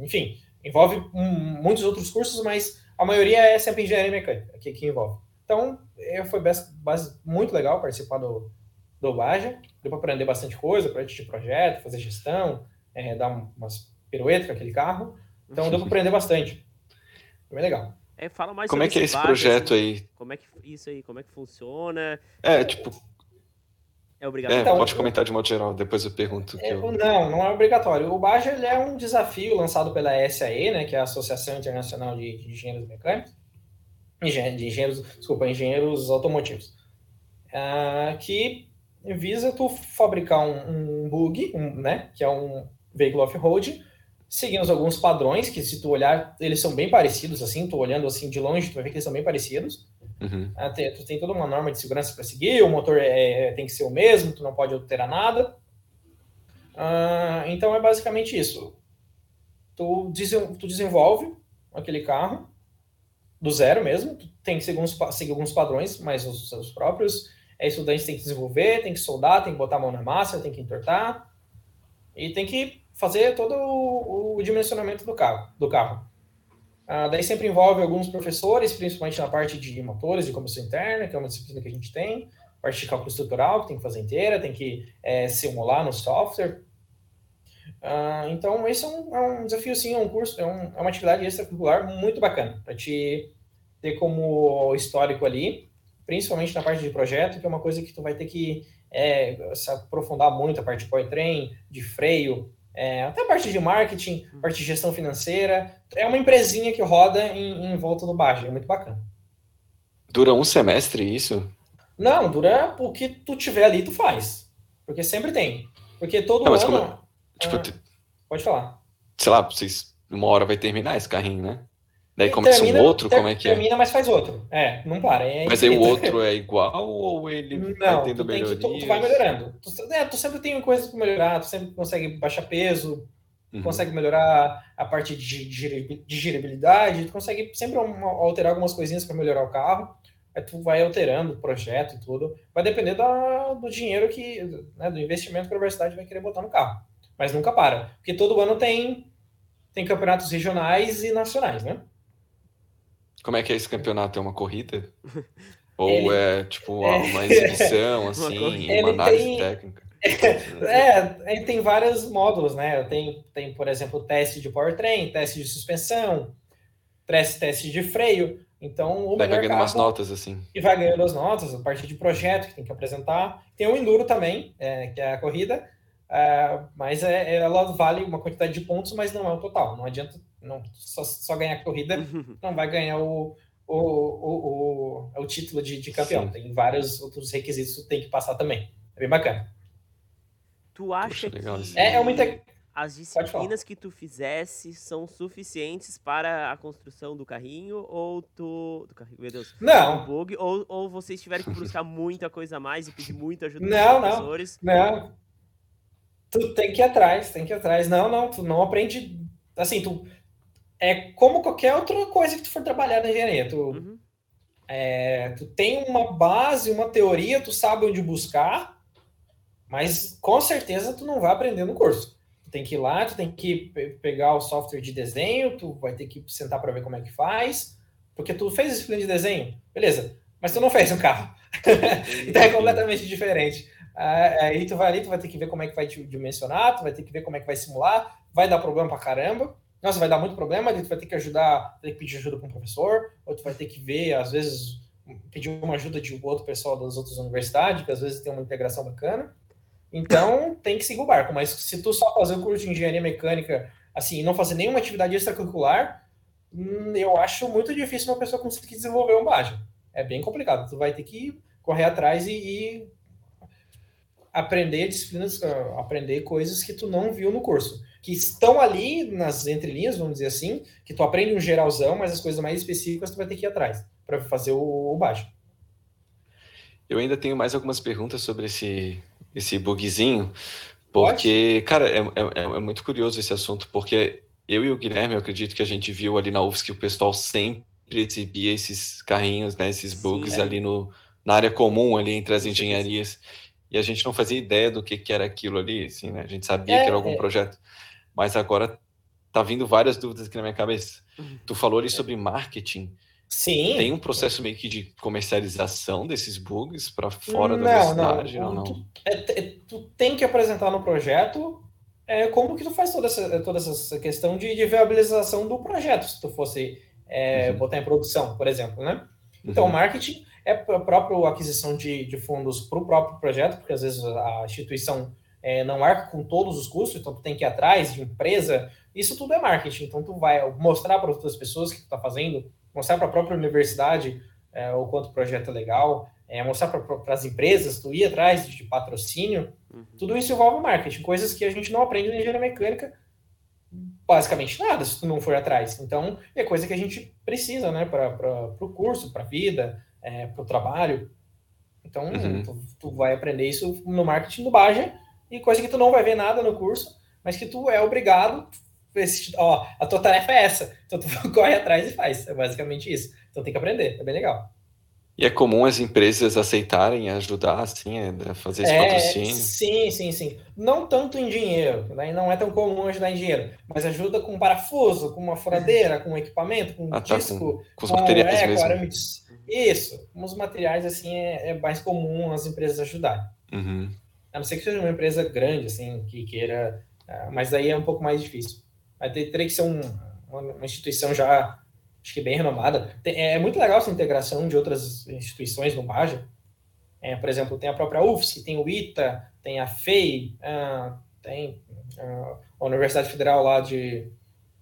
enfim, envolve um, muitos outros cursos, mas a maioria é sempre engenharia mecânica que, que envolve. Então, é, foi muito legal participar do, do Baja, deu para aprender bastante coisa, para de projeto, fazer gestão, é, dar umas piruetas com aquele carro. Então deu para aprender bastante. Foi bem legal. É, fala mais como é que é esse projeto assim, aí? Como é que isso aí, como é que funciona? É, tipo. É obrigatório. É, então, pode comentar de modo geral, depois eu pergunto. É, eu... Não, não é obrigatório. O Baja ele é um desafio lançado pela SAE, né, que é a Associação Internacional de, de Engenheiros Mecânicos, de engenheiros, desculpa, engenheiros automotivos, uh, que visa tu fabricar um, um bug, um, né, que é um veículo off-road, seguimos alguns padrões que se tu olhar, eles são bem parecidos, assim, tu olhando assim de longe, tu vai ver que eles são bem parecidos. Uhum. Ah, tem, tu tem toda uma norma de segurança para seguir, o motor é, é, tem que ser o mesmo, tu não pode alterar nada. Ah, então é basicamente isso. Tu, tu desenvolve aquele carro do zero mesmo, tem que seguir, uns, seguir alguns padrões, mas os seus próprios é, estudantes têm que desenvolver, tem que soldar, tem que botar a mão na massa, tem que entortar, e tem que fazer todo o, o dimensionamento do carro. Do carro. Ah, daí sempre envolve alguns professores, principalmente na parte de motores de combustão interna, que é uma disciplina que a gente tem, parte de cálculo estrutural, que tem que fazer inteira, tem que é, simular no software. Ah, então, esse é um, é um, desafio, sim, é um curso, é, um, é uma atividade extracurricular muito bacana, para te ter como histórico ali, principalmente na parte de projeto, que é uma coisa que tu vai ter que é, se aprofundar muito, a parte de powertrain, de freio, é, até a parte de marketing, hum. parte de gestão financeira. É uma empresinha que roda em, em volta do Baja, é muito bacana. Dura um semestre isso? Não, dura o que tu tiver ali, tu faz. Porque sempre tem. Porque todo Não, ano. Como, tipo, ah, pode falar. Sei lá, vocês, uma hora vai terminar esse carrinho, né? Daí começa termina, um outro, como é que é? Termina, mas faz outro. É, não para. É mas aí o outro é igual ou ele não, vai tendo melhorias? Tu, tu, vai melhorando. Tu, é, tu sempre tem coisas para melhorar, tu sempre consegue baixar peso, uhum. consegue melhorar a parte de, de girabilidade, tu consegue sempre alterar algumas coisinhas para melhorar o carro. Aí tu vai alterando o projeto e tudo. Vai depender da, do dinheiro que, né, do investimento que a universidade vai querer botar no carro. Mas nunca para. Porque todo ano tem, tem campeonatos regionais e nacionais, né? Como é que é esse campeonato? É uma corrida? Ou ele... é tipo uma, uma exibição, assim, uma, uma análise tem... técnica? É, ele tem vários módulos, né? Tem, tem, por exemplo, teste de powertrain, teste de suspensão, teste, teste de freio. Então, o vai ganhando carro, umas notas, assim. E vai ganhando as notas, a parte de projeto que tem que apresentar. Tem o Enduro também, é, que é a corrida, é, mas é, ela vale uma quantidade de pontos, mas não é o total. Não adianta não, só, só ganhar corrida, não vai ganhar o, o, o, o, o título de, de campeão. Sim. Tem vários outros requisitos que tu tem que passar também. É bem bacana. Tu acha Poxa, que é, é uma as disciplinas que tu fizesse são suficientes para a construção do carrinho ou tu do carrinho, meu Deus, não, bug ou, ou vocês tiveram que buscar muita coisa a mais e pedir muita ajuda não, dos professores? Não, não. Tu tem que ir atrás, tem que ir atrás. Não, não, tu não aprende assim, tu é como qualquer outra coisa que tu for trabalhar na engenharia. Tu, uhum. é, tu tem uma base, uma teoria, tu sabe onde buscar, mas com certeza tu não vai aprender no curso. Tu tem que ir lá, tu tem que pegar o software de desenho, tu vai ter que sentar para ver como é que faz, porque tu fez disciplina de desenho, beleza, mas tu não fez um carro. então é completamente diferente. Aí tu vai ali, tu vai ter que ver como é que vai te dimensionar, tu vai ter que ver como é que vai simular, vai dar problema pra caramba, nossa, vai dar muito problema, tu vai ter que ajudar, ter que pedir ajuda para um professor, ou tu vai ter que ver, às vezes, pedir uma ajuda de outro pessoal das outras universidades, que às vezes tem uma integração bacana. Então, tem que seguir o barco. Mas se tu só fazer o curso de engenharia mecânica, assim, e não fazer nenhuma atividade extracurricular, hum, eu acho muito difícil uma pessoa conseguir desenvolver um baixo. É bem complicado. Tu vai ter que correr atrás e, e aprender disciplinas, aprender coisas que tu não viu no curso que estão ali nas entrelinhas, vamos dizer assim, que tu aprende um geralzão, mas as coisas mais específicas tu vai ter que ir atrás para fazer o, o baixo. Eu ainda tenho mais algumas perguntas sobre esse, esse bugzinho, porque, Pode? cara, é, é, é, muito curioso esse assunto, porque eu e o Guilherme, eu acredito que a gente viu ali na UFSC que o pessoal sempre exibia esses carrinhos, né, esses bugs Sim, é. ali no, na área comum, ali entre as engenharias, e a gente não fazia ideia do que, que era aquilo ali, assim, né, a gente sabia é, que era algum é. projeto mas agora tá vindo várias dúvidas aqui na minha cabeça. Uhum. Tu falou ali sobre marketing. Sim. Tem um processo meio que de comercialização desses bugs para fora não, da universidade? Não, não. Tu, é, é, tu tem que apresentar no projeto é, como que tu faz toda essa, toda essa questão de, de viabilização do projeto, se tu fosse é, uhum. botar em produção, por exemplo, né? Então, uhum. marketing é a própria aquisição de, de fundos para o próprio projeto, porque às vezes a instituição é, não arca com todos os custos, então tu tem que ir atrás de empresa, isso tudo é marketing, então tu vai mostrar para outras pessoas que tu está fazendo, mostrar para a própria universidade é, o quanto o projeto é legal, é, mostrar para as empresas, tu ir atrás de patrocínio, uhum. tudo isso envolve marketing, coisas que a gente não aprende na engenharia mecânica, basicamente nada, se tu não for atrás. Então, é coisa que a gente precisa, né, para o curso, para a vida, é, para o trabalho. Então, uhum. tu, tu, vai aprender isso no marketing do Baja, e coisa que tu não vai ver nada no curso, mas que tu é obrigado, ó, a tua tarefa é essa, então tu corre atrás e faz, é basicamente isso. Então tem que aprender, é bem legal. E é comum as empresas aceitarem ajudar, assim, a fazer esse é, patrocínio? Sim, sim, sim. Não tanto em dinheiro, né? não é tão comum ajudar em dinheiro, mas ajuda com parafuso, com uma furadeira, com equipamento, com ah, tá, disco, com, com os com, materiais é, mesmo. Isso, com os materiais, assim, é, é, mais comum as empresas ajudarem. Uhum. A não ser que seja uma empresa grande, assim, que queira, é, mas aí é um pouco mais difícil. Ter, teria que ser um, uma instituição já acho que bem renomada. Tem, é, é muito legal essa integração de outras instituições no Baja. É, por exemplo, tem a própria UFSC, tem o ITA, tem a FEI, uh, tem uh, a Universidade Federal lá de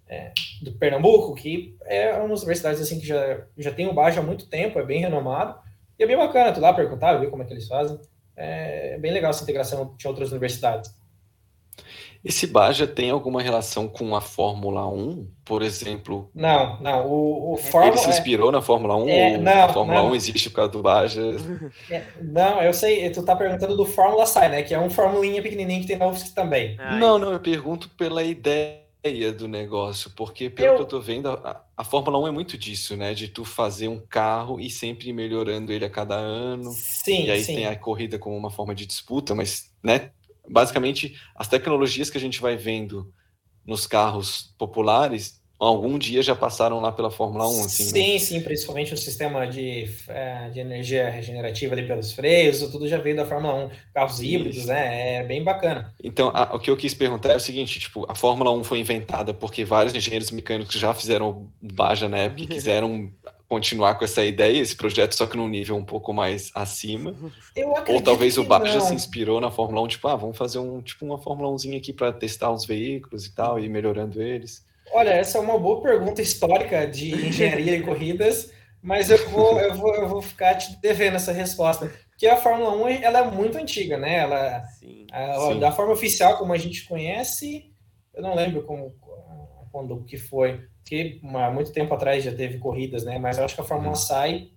é, do Pernambuco, que é uma universidade assim que já, já tem o Baja há muito tempo, é bem renomado. E é bem bacana tu lá perguntar, ver como é que eles fazem. É, é bem legal essa integração de outras universidades. Esse Baja tem alguma relação com a Fórmula 1, por exemplo? Não, não. O, o Fórmula... Ele se inspirou é... na Fórmula 1 é, não, a Fórmula não. 1 existe por causa do Baja? É, não, eu sei, tu tá perguntando do Fórmula Sai, né? Que é um formulinha pequenininho que tem na UFSC também. Ai. Não, não, eu pergunto pela ideia do negócio, porque pelo eu... que eu tô vendo, a, a, Fórmula 1 é muito disso, né? De tu fazer um carro e sempre melhorando ele a cada ano. Sim, E aí sim. tem a corrida como uma forma de disputa, mas, né? Basicamente, as tecnologias que a gente vai vendo nos carros populares, algum dia já passaram lá pela Fórmula 1. Assim, sim, né? sim, principalmente o sistema de, é, de energia regenerativa ali pelos freios, tudo já veio da Fórmula 1. Carros híbridos, Isso. né? É bem bacana. Então, a, o que eu quis perguntar é o seguinte, tipo, a Fórmula 1 foi inventada porque vários engenheiros mecânicos já fizeram Baja na época e quiseram continuar com essa ideia, esse projeto, só que num nível um pouco mais acima. Ou talvez o Baja se inspirou na Fórmula 1, tipo, ah, vamos fazer um tipo uma Fórmula 1 aqui para testar os veículos e tal, e ir melhorando eles. Olha, essa é uma boa pergunta histórica de engenharia e corridas, mas eu vou, eu vou, eu vou ficar te devendo essa resposta. Porque a Fórmula 1 ela é muito antiga, né? Ela, sim, a, sim. Da forma oficial, como a gente conhece, eu não lembro como, quando que foi que há muito tempo atrás já teve corridas, né? Mas eu acho que a Fórmula uhum. SAI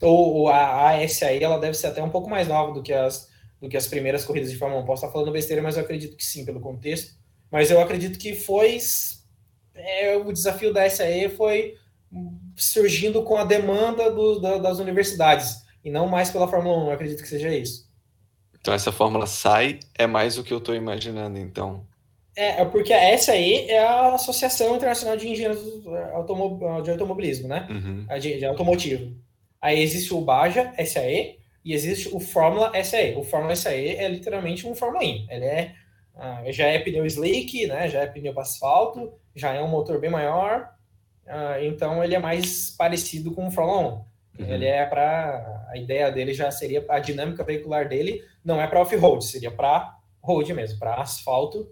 ou a ASAI ela deve ser até um pouco mais nova do que as do que as primeiras corridas de Fórmula 1. Posso estar falando besteira, mas eu acredito que sim, pelo contexto. Mas eu acredito que foi é, o desafio da SAE foi surgindo com a demanda do, da, das universidades e não mais pela Fórmula 1. Eu acredito que seja isso. Então essa fórmula SAI é mais o que eu estou imaginando, então. É, é, porque essa aí é a Associação Internacional de Engenheiros de Automobilismo, né? Uhum. De, de, automotivo. Aí existe o Baja SAE e existe o Fórmula SAE. O Fórmula SAE é literalmente um Fórmula 1. Ele é, ah, já é pneu slick, né? Já é pneu para asfalto, já é um motor bem maior. Ah, então ele é mais parecido com o Fórmula 1. Uhum. Ele é para a ideia dele já seria a dinâmica veicular dele não é para off-road, seria para road mesmo, para asfalto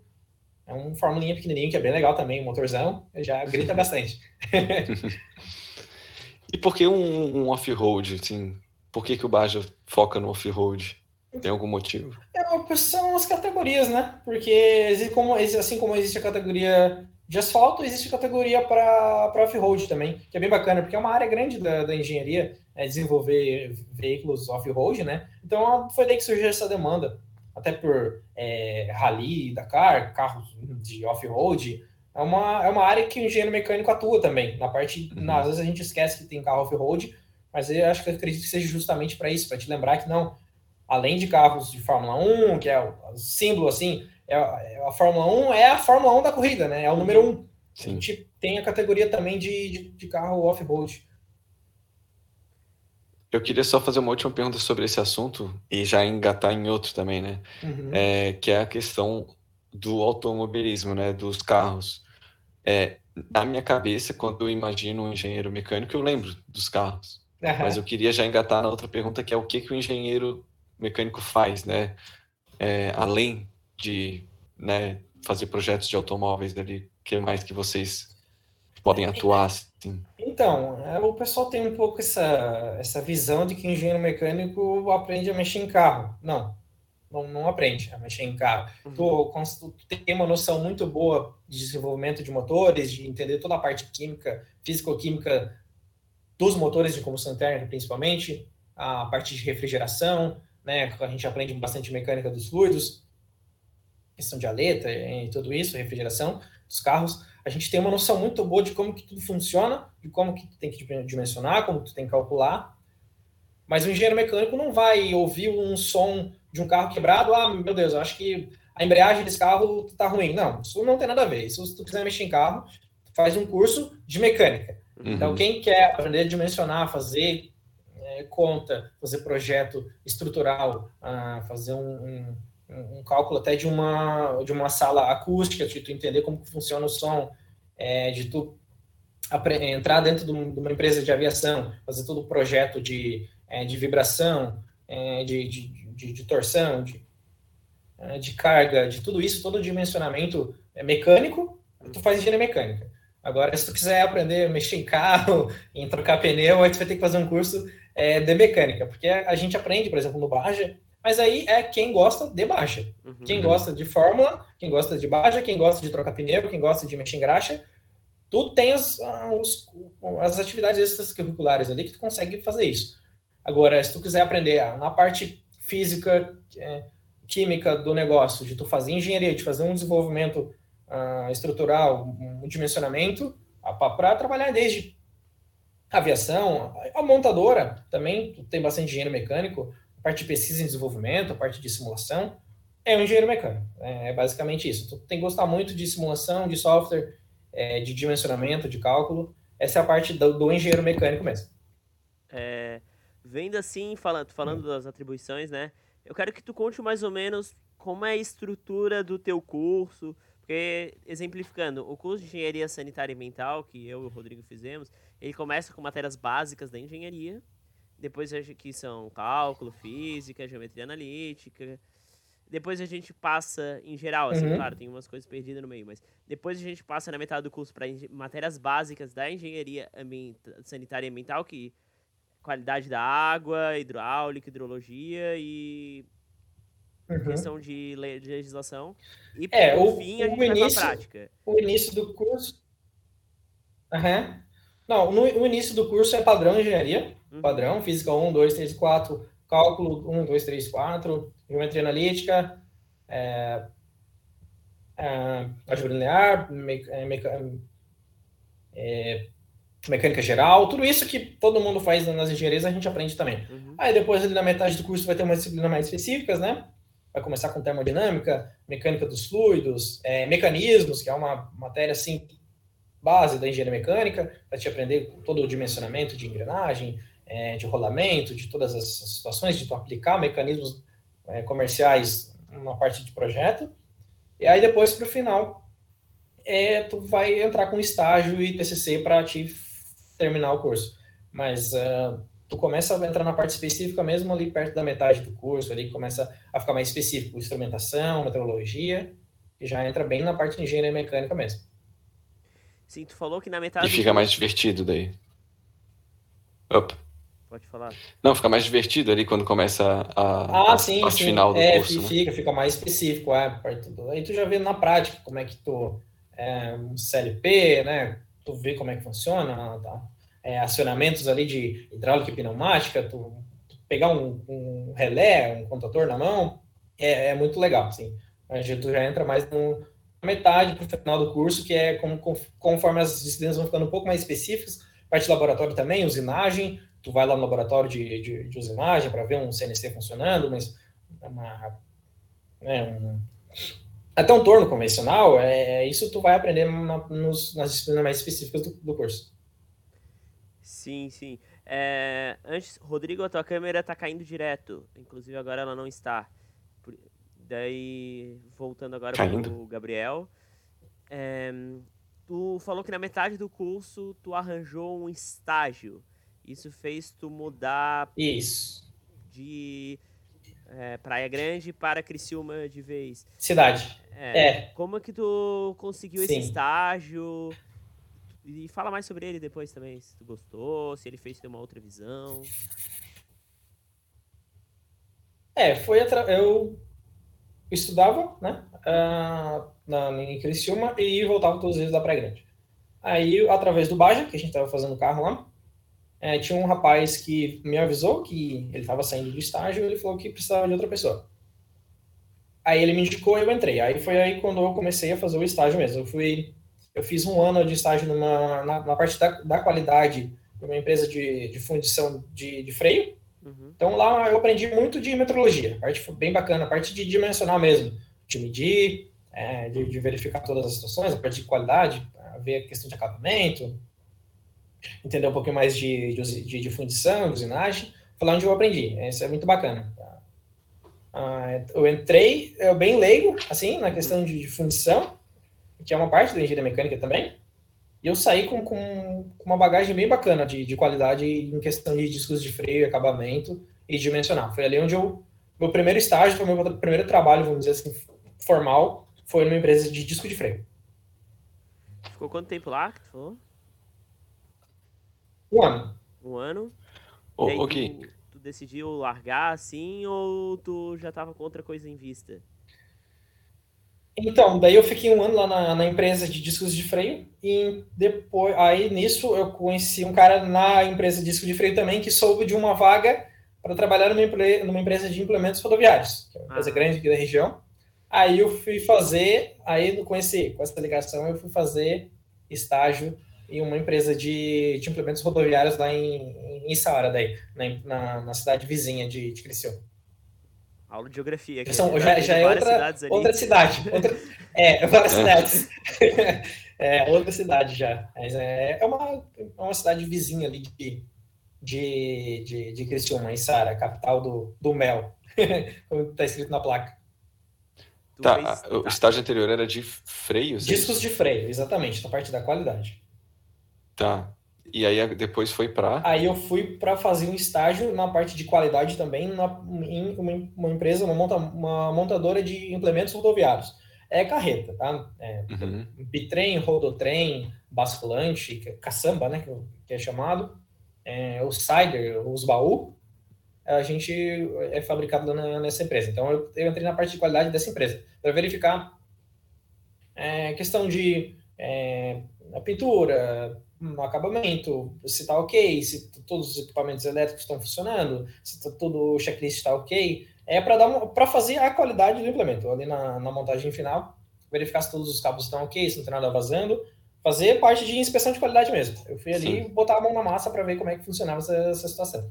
é um formulinha pequenininho que é bem legal também, um motorzão, já grita bastante. e por que um, um off-road, assim? Por que, que o Baja foca no off-road? Tem algum motivo? É, são as categorias, né? Porque como, assim como existe a categoria de asfalto, existe a categoria para off-road também, que é bem bacana, porque é uma área grande da, da engenharia, é desenvolver veículos off-road, né? Então foi daí que surgiu essa demanda até por é, rally, Dakar, carros de off-road, é uma, é uma área que o engenheiro mecânico atua também. Na parte, uhum. às vezes a gente esquece que tem carro off-road, mas eu acho que eu acredito que seja justamente para isso, para te lembrar que não, além de carros de Fórmula 1, que é o, símbolo assim, é, é, a Fórmula 1 é a Fórmula 1 da corrida, né? É o número 1. Sim. A gente tem a categoria também de, de, de carro off-road. Eu queria só fazer uma última pergunta sobre esse assunto e já engatar em outro também, né? Uhum. É, que é a questão do automobilismo, né? Dos carros. É, na minha cabeça, quando eu imagino um engenheiro mecânico, eu lembro dos carros. Uhum. Mas eu queria já engatar na outra pergunta, que é o que, que o engenheiro mecânico faz, né? É, além de né, fazer projetos de automóveis ali, o que mais que vocês podem atuar? Assim? Então, é, o pessoal tem um pouco essa, essa visão de que o engenheiro mecânico aprende a mexer em carro. Não, não, não aprende a mexer em carro. Uhum. Tu, tu, tem uma noção muito boa de desenvolvimento de motores, de entender toda a parte química, físico-química dos motores de combustão interna, principalmente, a parte de refrigeração, né? A gente aprende bastante mecânica dos fluidos, questão de aleta e tudo isso, refrigeração dos carros a gente tem uma noção muito boa de como que tudo funciona, de como que tu tem que dimensionar, como tu tem que calcular. Mas o engenheiro mecânico não vai ouvir um som de um carro quebrado, ah, meu Deus, eu acho que a embreagem desse carro tá ruim. Não, isso não tem nada a ver. Isso, se tu quiser mexer em carro, faz um curso de mecânica. Uhum. Então, quem quer aprender a dimensionar, fazer é, conta, fazer projeto estrutural, ah, fazer um, um, um, cálculo até de uma, de uma sala acústica, de tu entender como funciona o som, é, de tu entrar dentro de uma empresa de aviação, fazer todo o projeto de, é, de vibração, é, de, de, de, de, torção, de, é, de carga, de tudo isso, todo o dimensionamento é mecânico, tu faz engenharia mecânica. Agora, se tu quiser aprender a mexer em carro, em trocar pneu, aí tu vai ter que fazer um curso é, de mecânica, porque a gente aprende, por exemplo, no Baja, mas aí é quem gosta de Baja. Uhum. Quem gosta de fórmula, quem gosta de Baja, quem gosta de trocar pneu, quem gosta de mexer em graxa, tu tem as, os, as atividades extracurriculares ali que tu consegue fazer isso. Agora, se tu quiser aprender na parte física, é, química do negócio, de tu fazer engenharia, de fazer um desenvolvimento uh, estrutural, um dimensionamento, para trabalhar desde aviação, a montadora também tem bastante engenheiro mecânico, parte de pesquisa e desenvolvimento, a parte de simulação, é um engenheiro mecânico. É, é basicamente isso. Tu tem que gostar muito de simulação, de software, é, de dimensionamento, de cálculo. Essa é a parte do, do engenheiro mecânico mesmo. É, vendo assim, falando, falando das atribuições, né? Eu quero que tu conte mais ou menos como é a estrutura do teu curso, porque, exemplificando, o curso de Engenharia Sanitária e Ambiental, que eu e o Rodrigo fizemos, ele começa com matérias básicas da engenharia, depois que são cálculo, física, geometria analítica. Depois a gente passa, em geral, assim, uhum. claro, tem umas coisas perdidas no meio, mas depois a gente passa na metade do curso para matérias básicas da engenharia sanitária e ambiental, que qualidade da água, hidráulica, hidrologia e uhum. questão de, de, legislação. E é, por o, fim, a gente início, vai prática. O início do curso. Uhum. Não, no, o início do curso é padrão engenharia, uhum. padrão, física 1, 2, 3, 4, cálculo 1, 2, 3, 4, geometria analítica, é, é, álgebra linear, me, é, meca, é, mecânica geral, tudo isso que todo mundo faz nas engenharias a gente aprende também. Uhum. Aí depois ali na metade do curso vai ter umas disciplinas mais específicas, né? vai começar com termodinâmica, mecânica dos fluidos, é, mecanismos, que é uma matéria assim base da engenharia mecânica, para te aprender todo o dimensionamento de engrenagem, é, de rolamento, de todas as situações, de tu aplicar mecanismos é, comerciais numa parte de projeto. E aí depois, para o final, é, tu vai entrar com estágio e TCC para te terminar o curso. Mas uh, tu começa a entrar na parte específica mesmo ali perto da metade do curso, ali começa a ficar mais específico, instrumentação, meteorologia, e já entra bem na parte de engenharia mecânica mesmo. Sim, tu falou que na metade... E fica mais divertido daí. Opa. Pode falar. Não, fica mais divertido ali quando começa a, ah, a sim, parte sim. final do é, curso. Né? Fica, né? fica mais específico, é, aí tu já vê na prática como é que tu, é, um CLP, né, tu vê como é que funciona, tá? é, acionamentos ali de hidráulica e pneumática, tu, tu pegar um, um, relé, um contator na mão, é, é muito legal, assim. A gente já entra mais no, metade para o final do curso, que é como, conforme as disciplinas vão ficando um pouco mais específicas, parte de laboratório também, usinagem, tu vai lá no laboratório de, de, de usinagem para ver um CNC funcionando, mas uma, né, um, até um torno convencional, é, isso tu vai aprender na, nos, nas disciplinas mais específicas do, do curso. Sim, sim. É, antes, Rodrigo, a tua câmera tá caindo direto. Inclusive agora ela não está. Daí, voltando agora para o Gabriel. É, tu falou que na metade do curso tu arranjou um estágio. Isso fez tu mudar Isso. de é, Praia Grande para Criciúma de vez. Cidade. É. é. Como é que tu conseguiu Sim. esse estágio? E fala mais sobre ele depois também, se tu gostou, se ele fez ter uma outra visão. É, foi eu estudava, né, uh, na, em Criciúma e voltava todos os dias da Praia Grande. Aí, através do Baja, que a gente estava fazendo carro lá, é, tinha um rapaz que me avisou que ele estava saindo do estágio ele falou que precisava de outra pessoa. Aí ele me indicou e eu entrei. Aí foi aí quando eu comecei a fazer o estágio mesmo. Eu fui eu fiz um ano de estágio numa, na, na parte da, da qualidade de uma empresa de, de fundição de, de freio, Uhum. Então lá eu aprendi muito de metrologia, a parte bem bacana, a parte de dimensionar mesmo, de medir, é, de, de, verificar todas as situações, a parte de qualidade, ver a questão de acabamento, entender um pouquinho mais de, de, de fundição, de usinagem, falar onde eu aprendi. Isso é muito bacana. Ah, eu entrei eu bem leigo, assim, na questão de, de fundição, que é uma parte da engenharia mecânica também, e eu saí com, com, com uma bagagem bem bacana de, de qualidade em questão de discos de freio, acabamento e dimensional. Foi ali onde eu. Meu primeiro estágio, foi meu primeiro trabalho, vamos dizer assim, formal, foi numa empresa de disco de freio. Ficou quanto tempo lá que tu falou? Um ano. Um ano? O, ok. Tu, tu, decidiu largar assim ou tu já tava com outra coisa em vista? Então, daí eu fiquei um ano lá na, na, empresa de discos de freio e depois, aí nisso eu conheci um cara na empresa de disco de freio também que soube de uma vaga para trabalhar numa, numa, empresa de implementos rodoviários, que é uma empresa ah. grande aqui da região. Aí eu fui fazer, aí com, esse, com essa ligação eu fui fazer estágio em uma empresa de, de implementos rodoviários lá em, em Saara, daí, na, na, cidade vizinha de, de Criciúma. Aula de geografia. Aqui, São, já, já é outra, outra cidade. Outra, é, várias cidades. é, outra cidade já. Mas é, é, uma, é uma cidade vizinha ali de, de, de, de Criciúma, em Sara, capital do, do mel, como está escrito na placa. Tá, fez... o estágio anterior era de freios? É Discos de freio, exatamente, na parte da qualidade. Tá. E aí depois foi para? Aí eu fui para fazer um estágio na parte de qualidade também na, em uma, uma empresa, uma, monta, uma, montadora de implementos rodoviários. É carreta, tá? É, uhum. Bitrem, rodotrem, basculante, caçamba, né, que, é chamado, é, o cider, os baú, a gente é fabricado nessa empresa. Então eu, eu entrei na parte de qualidade dessa empresa para verificar é, questão de é, a pintura, no acabamento, se está ok, se todos os equipamentos elétricos estão funcionando, se tá, todo o checklist está ok, é para dar para fazer a qualidade do implemento ali na, na, montagem final, verificar se todos os cabos estão ok, se não tem nada vazando, fazer parte de inspeção de qualidade mesmo. Eu fui ali Sim. botar a mão na massa para ver como é que funcionava essa, essa situação.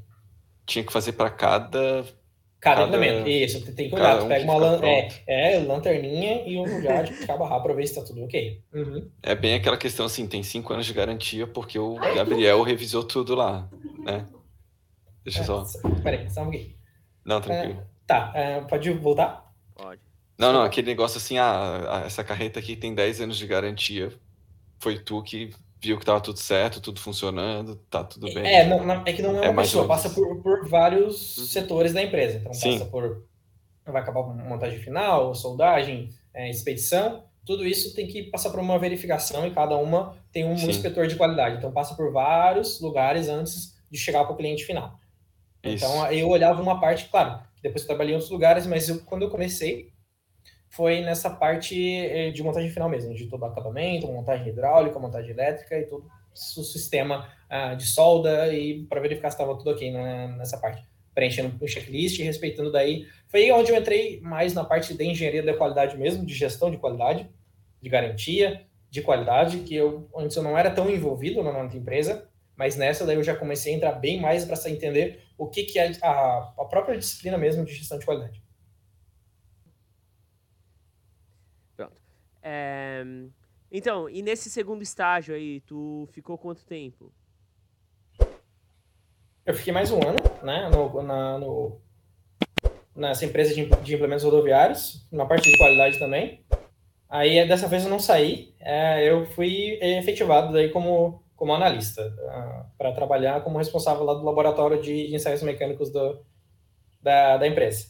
Tinha que fazer para cada Cada, implemento, isso, tem que olhar. Um pega uma lan é, é, lanterninha e um lugar de cabo rápido para ver se está tudo ok. Uhum. É bem aquela questão assim, tem cinco anos de garantia porque o Gabriel revisou tudo lá, né? Deixa eu só. É, peraí, só um pouquinho. Não, tranquilo. É, tá, é, pode voltar? Pode. Não, não, aquele negócio assim, ah, essa carreta aqui tem 10 anos de garantia. Foi tu que viu que estava tudo certo, tudo funcionando, tá tudo bem. É, não, não, é que não é, é uma pessoa, passa por, por vários uhum. setores da empresa. Então Sim. passa por. Vai acabar com montagem final, soldagem, é, expedição. Tudo isso tem que passar por uma verificação e cada uma tem um Sim. inspetor de qualidade. Então passa por vários lugares antes de chegar para o cliente final. Isso. Então eu olhava uma parte, claro, depois eu trabalhei em outros lugares, mas eu, quando eu comecei, foi nessa parte eh, de montagem final mesmo, de todo acabamento, montagem hidráulica, montagem elétrica e todo o sistema uh, de solda e para verificar se estava tudo ok né, nessa parte. Preenchendo o checklist e respeitando daí. Foi onde eu entrei mais na parte de engenharia da qualidade mesmo, de gestão de qualidade, de garantia, de qualidade, que eu antes eu não era tão envolvido na nossa empresa, mas nessa daí eu já comecei a entrar bem mais para entender o que, que é a, a própria disciplina mesmo de gestão de qualidade. É... Então, e nesse segundo estágio aí, tu ficou quanto tempo? Eu fiquei mais um ano, né, no, na, no, nessa empresa de, de implementos rodoviários, na parte de qualidade também. Aí, dessa vez eu não saí, é, eu fui efetivado daí como, como analista, ah, para trabalhar como responsável lá do laboratório de, de ensaios mecânicos do, da, da empresa.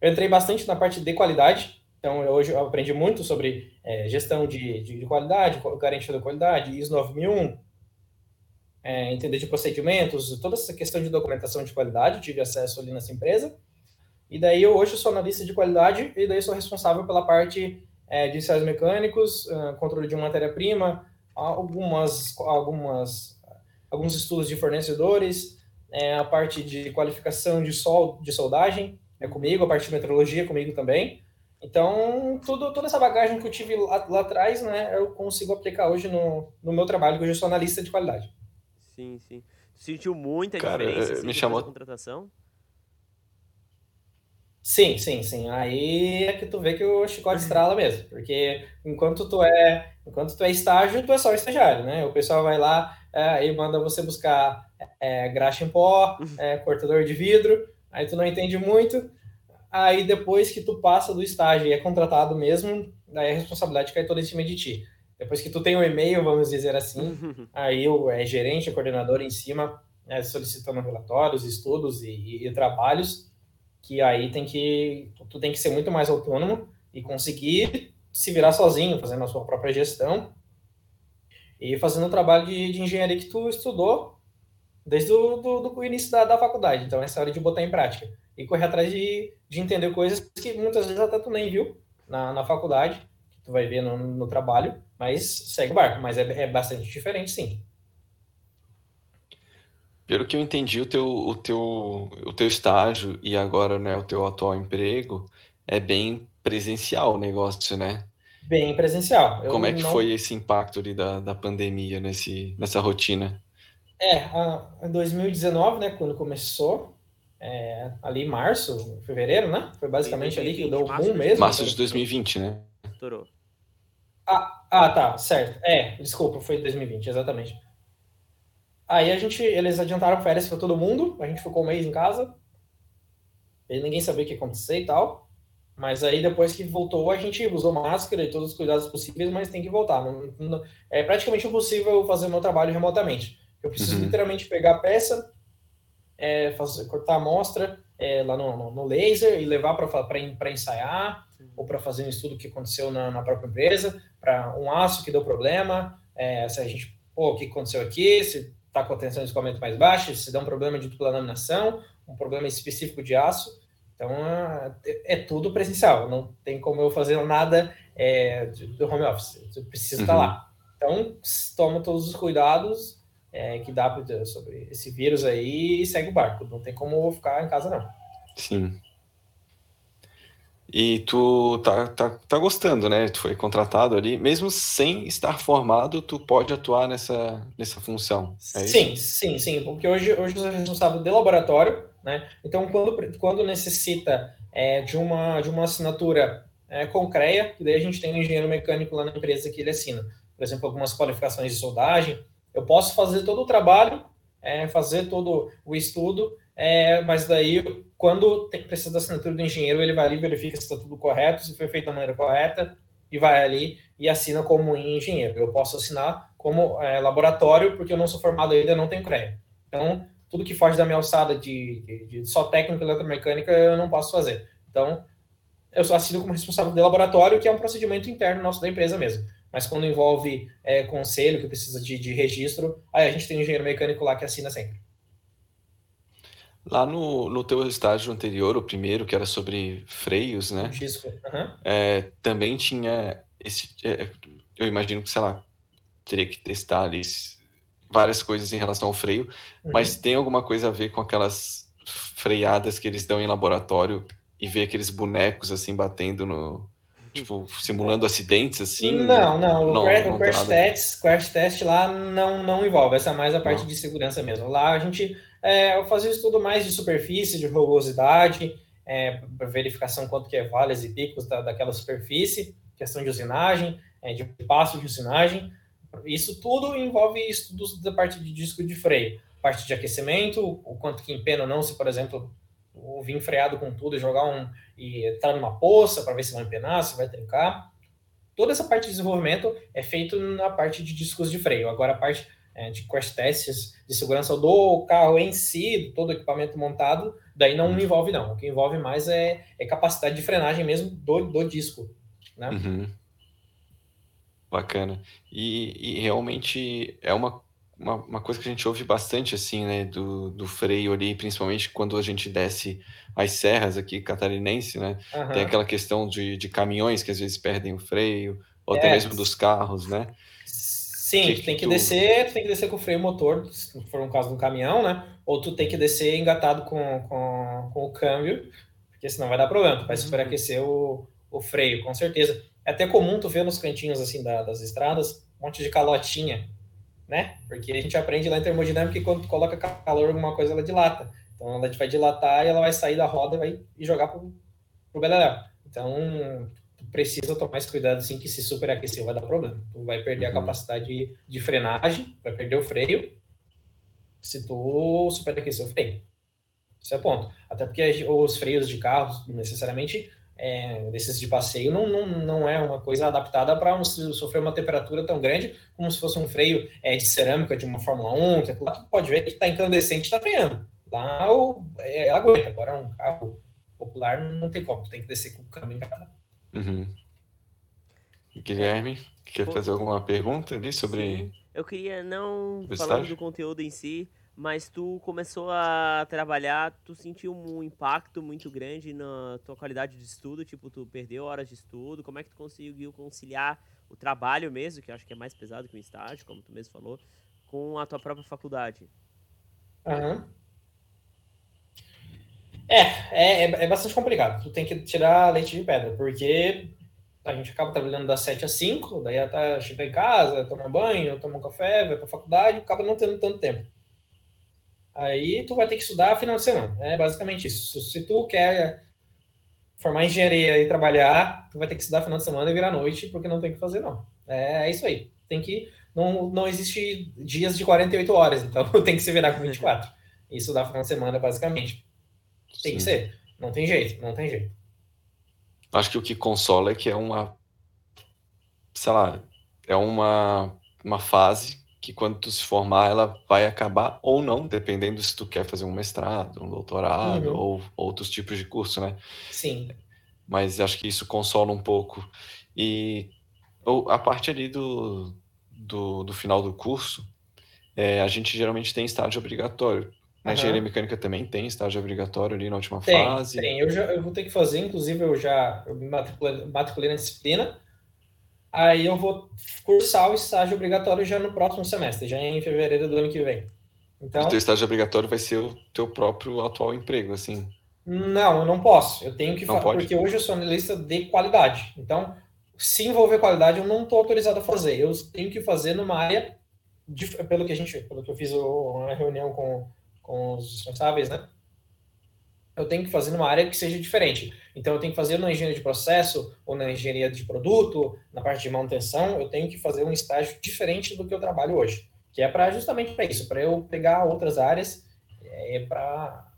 Eu entrei bastante na parte de qualidade, então, hoje eu aprendi muito sobre é, gestão de, de, qualidade, garantia da qualidade, ISO 9001, é, entender de procedimentos, toda essa questão de documentação de qualidade, tive acesso ali nessa empresa. E daí, eu hoje sou analista de qualidade e daí sou responsável pela parte é, de ensaios mecânicos, uh, controle de matéria-prima, algumas, algumas, alguns estudos de fornecedores, é, a parte de qualificação de, sol, de soldagem é comigo, a parte de metrologia é comigo também. Então, tudo, toda essa bagagem que eu tive lá, lá atrás, né, eu consigo aplicar hoje no, no meu trabalho, que hoje eu sou analista de qualidade. Sim, sim. Sentiu muita Cara, diferença assim, me chamou... contratação? Sim, sim, sim. Aí é que tu vê que o chicote estrala mesmo, porque enquanto tu é, enquanto tu é estágio, tu é só estagiário, né? O pessoal vai lá é, e manda você buscar é, graxa em pó, é, cortador de vidro, aí tu não entende muito, aí depois que tu passa do estágio e é contratado mesmo, daí a responsabilidade cai toda em cima de ti. Depois que tu tem o um e-mail, vamos dizer assim, aí o é, gerente, o coordenador em cima, é, solicitando relatórios, estudos e, e, e trabalhos, que aí tem que tu tem que ser muito mais autônomo e conseguir se virar sozinho, fazendo a sua própria gestão e fazendo o trabalho de, de engenharia que tu estudou desde o do, do início da, da, faculdade. Então, essa hora de botar em prática e correr atrás de, de entender coisas que muitas vezes até tu nem viu na, na faculdade, que tu vai ver no, no trabalho, mas segue o barco. Mas é, é bastante diferente, sim. Pelo que eu entendi, o teu, o teu, o teu estágio e agora né, o teu atual emprego é bem presencial o negócio, né? Bem presencial. Eu Como é que não... foi esse impacto ali da, da pandemia nesse, nessa rotina? É, em 2019, né, quando começou, é, ali em março, fevereiro, né? Foi basicamente 2020, ali que deu o boom mesmo. Março de 2020, né? Estourou. Ah, ah, tá, certo. É, desculpa, foi 2020, exatamente. Aí a gente, eles adiantaram férias para todo mundo, a gente ficou um mês em casa, e ninguém sabia o que ia acontecer e tal. Mas aí depois que voltou, a gente usou máscara e todos os cuidados possíveis, mas tem que voltar. Não, não, é praticamente impossível fazer o meu trabalho remotamente. Eu preciso uhum. literalmente pegar a peça, é, fazer, cortar a amostra é, lá no, no, no, laser e levar para ensaiar, ou para fazer um estudo que aconteceu na, na própria empresa, para um aço que deu problema, é, se a gente, pô, o que aconteceu aqui, se está com a tensão de escoamento mais baixa, se dá um problema de dupla laminação, um problema específico de aço. Então, é, é tudo presencial, não tem como eu fazer nada é, do home office, eu preciso uhum. estar lá. Então, toma todos os cuidados é, que dá sobre esse vírus aí e segue o barco, não tem como ficar em casa, não. Sim. E tu tá, tá, tá gostando, né? Tu foi contratado ali, mesmo sem estar formado, tu pode atuar nessa, nessa função. É sim, sim, sim, porque hoje, hoje eu sou responsável de laboratório, né? Então, quando, quando necessita é, de, uma, de uma assinatura é, com CREA, que daí a gente tem um engenheiro mecânico lá na empresa que ele assina, por exemplo, algumas qualificações de soldagem, eu posso fazer todo o trabalho, é, fazer todo o estudo, é, mas daí, quando tem, precisa da assinatura do engenheiro, ele vai ali, verifica se está tudo correto, se foi feito da maneira correta, e vai ali e assina como engenheiro. Eu posso assinar como é, laboratório, porque eu não sou formado ainda, não tenho CREA. Então, tudo que foge da minha alçada de, de, de só técnica eletromecânica, eu não posso fazer. Então, eu só assino como responsável de laboratório, que é um procedimento interno nosso da empresa mesmo. Mas quando envolve é, conselho, que precisa de, de registro, aí a gente tem um engenheiro mecânico lá que assina sempre. Lá no, no teu estágio anterior, o primeiro, que era sobre freios, né? Disco. Uhum. É, também tinha esse. É, eu imagino que, sei lá, teria que testar ali várias coisas em relação ao freio, uhum. mas tem alguma coisa a ver com aquelas freadas que eles dão em laboratório e ver aqueles bonecos assim batendo no. Tipo, simulando acidentes assim? Não, não. O, não, crash, não o crash, test, crash test lá não, não envolve. Essa é mais a parte não. de segurança mesmo. Lá a gente é, fazia estudo mais de superfície, de rugosidade, é, verificação quanto que é vales e picos da, daquela superfície, questão de usinagem, é, de passo de usinagem. Isso tudo envolve estudos da parte de disco de freio, parte de aquecimento, o quanto que empena ou não, se, por exemplo, o vir freado com tudo e jogar um e entrar numa poça para ver se vai empenar, se vai trincar. Toda essa parte de desenvolvimento é feito na parte de discos de freio. Agora a parte é, de crash tests de segurança do carro em si, todo o equipamento montado, daí não me envolve não. O que envolve mais é, é capacidade de frenagem mesmo do, do disco, né? Uhum. Bacana. E, e realmente é uma, uma, uma, coisa que a gente ouve bastante, assim, né, do, do freio ali, principalmente quando a gente desce as serras aqui catarinense, né? Uhum. Tem aquela questão de, de caminhões que às vezes perdem o freio, ou é. até mesmo dos carros, né? Sim, que tu tem que, tu... descer, tu tem que descer com o freio motor, se for um caso de um caminhão, né? Ou tu tem que descer engatado com, com, com o câmbio, porque senão vai dar problema, tu vai uhum. superaquecer o, o freio, com certeza. É até comum tu ver nos cantinhos assim da, das estradas um monte de calotinha, né? Porque a gente aprende lá em termodinâmica que quando tu coloca calor alguma coisa ela dilata. Então ela vai dilatar e ela vai sair da roda vai, e jogar pro, pro Beleléu. Então, tu precisa tomar esse cuidado, assim, que se superaquecer vai dar problema. Tu vai perder uhum. a capacidade de, de frenagem, vai perder o freio, se tu superaquecer o freio. Esse é ponto. Até porque os freios de carros, necessariamente, é, desses de passeio, não, não, não é uma coisa adaptada para um, sofrer uma temperatura tão grande como se fosse um freio é, de cerâmica de uma Fórmula 1, que lá tu pode ver que está incandescente está freando. Lá o, é, aguenta. Agora um carro popular não tem como, tem que descer com o câmbio. Uhum. Guilherme, quer fazer alguma pergunta ali sobre. Sim. Eu queria não falando do conteúdo em si, mas tu começou a trabalhar, tu sentiu um impacto muito grande na tua qualidade de estudo, tipo, tu perdeu horas de estudo, como é que tu conseguiu conciliar o trabalho mesmo, que eu acho que é mais pesado que o estágio, como tu mesmo falou, com a tua própria faculdade? Uhum. É, é, é, bastante complicado. Tu tem que tirar leite de pedra, porque a gente acaba trabalhando das 7 às 5, daí até chegar em casa, tomar banho, tomar um café, vai pra faculdade, acaba não tendo tanto tempo. Aí tu vai ter que estudar final de semana. É basicamente isso. Se tu quer formar engenharia e trabalhar, tu vai ter que estudar final de semana e virar noite, porque não tem que fazer, não. É, é isso aí. Tem que. Não, não existe dias de 48 horas, então tem que se virar com 24. E estudar final de semana, basicamente. Tem Sim. que ser. Não tem jeito, não tem jeito. Acho que o que consola é que é uma. Sei lá, é uma, uma fase que quando tu se formar ela vai acabar ou não, dependendo se tu quer fazer um mestrado, um doutorado uhum. ou outros tipos de curso, né? Sim. Mas acho que isso consola um pouco. E a parte ali do, do, do final do curso, é, a gente geralmente tem estágio obrigatório. Na uhum. engenharia mecânica também tem estágio obrigatório ali na última tem, fase. Tem, eu, já, eu vou ter que fazer, inclusive eu já eu me matriculei, matriculei na disciplina, Aí eu vou cursar o estágio obrigatório já no próximo semestre, já em fevereiro do ano que vem. Então, o teu estágio obrigatório vai ser o teu próprio atual emprego, assim? Não, eu não posso. Eu tenho que fazer, porque hoje eu sou analista de qualidade. Então, se envolver qualidade, eu não estou autorizado a fazer. Eu tenho que fazer numa área, de, pelo que a gente, pelo que eu fiz uma reunião com, com os responsáveis, né? Eu tenho que fazer numa área que seja diferente. Então, eu tenho que fazer na engenharia de processo ou na engenharia de produto, na parte de manutenção, eu tenho que fazer um estágio diferente do que eu trabalho hoje, que é para justamente para isso, para eu pegar outras áreas, é, para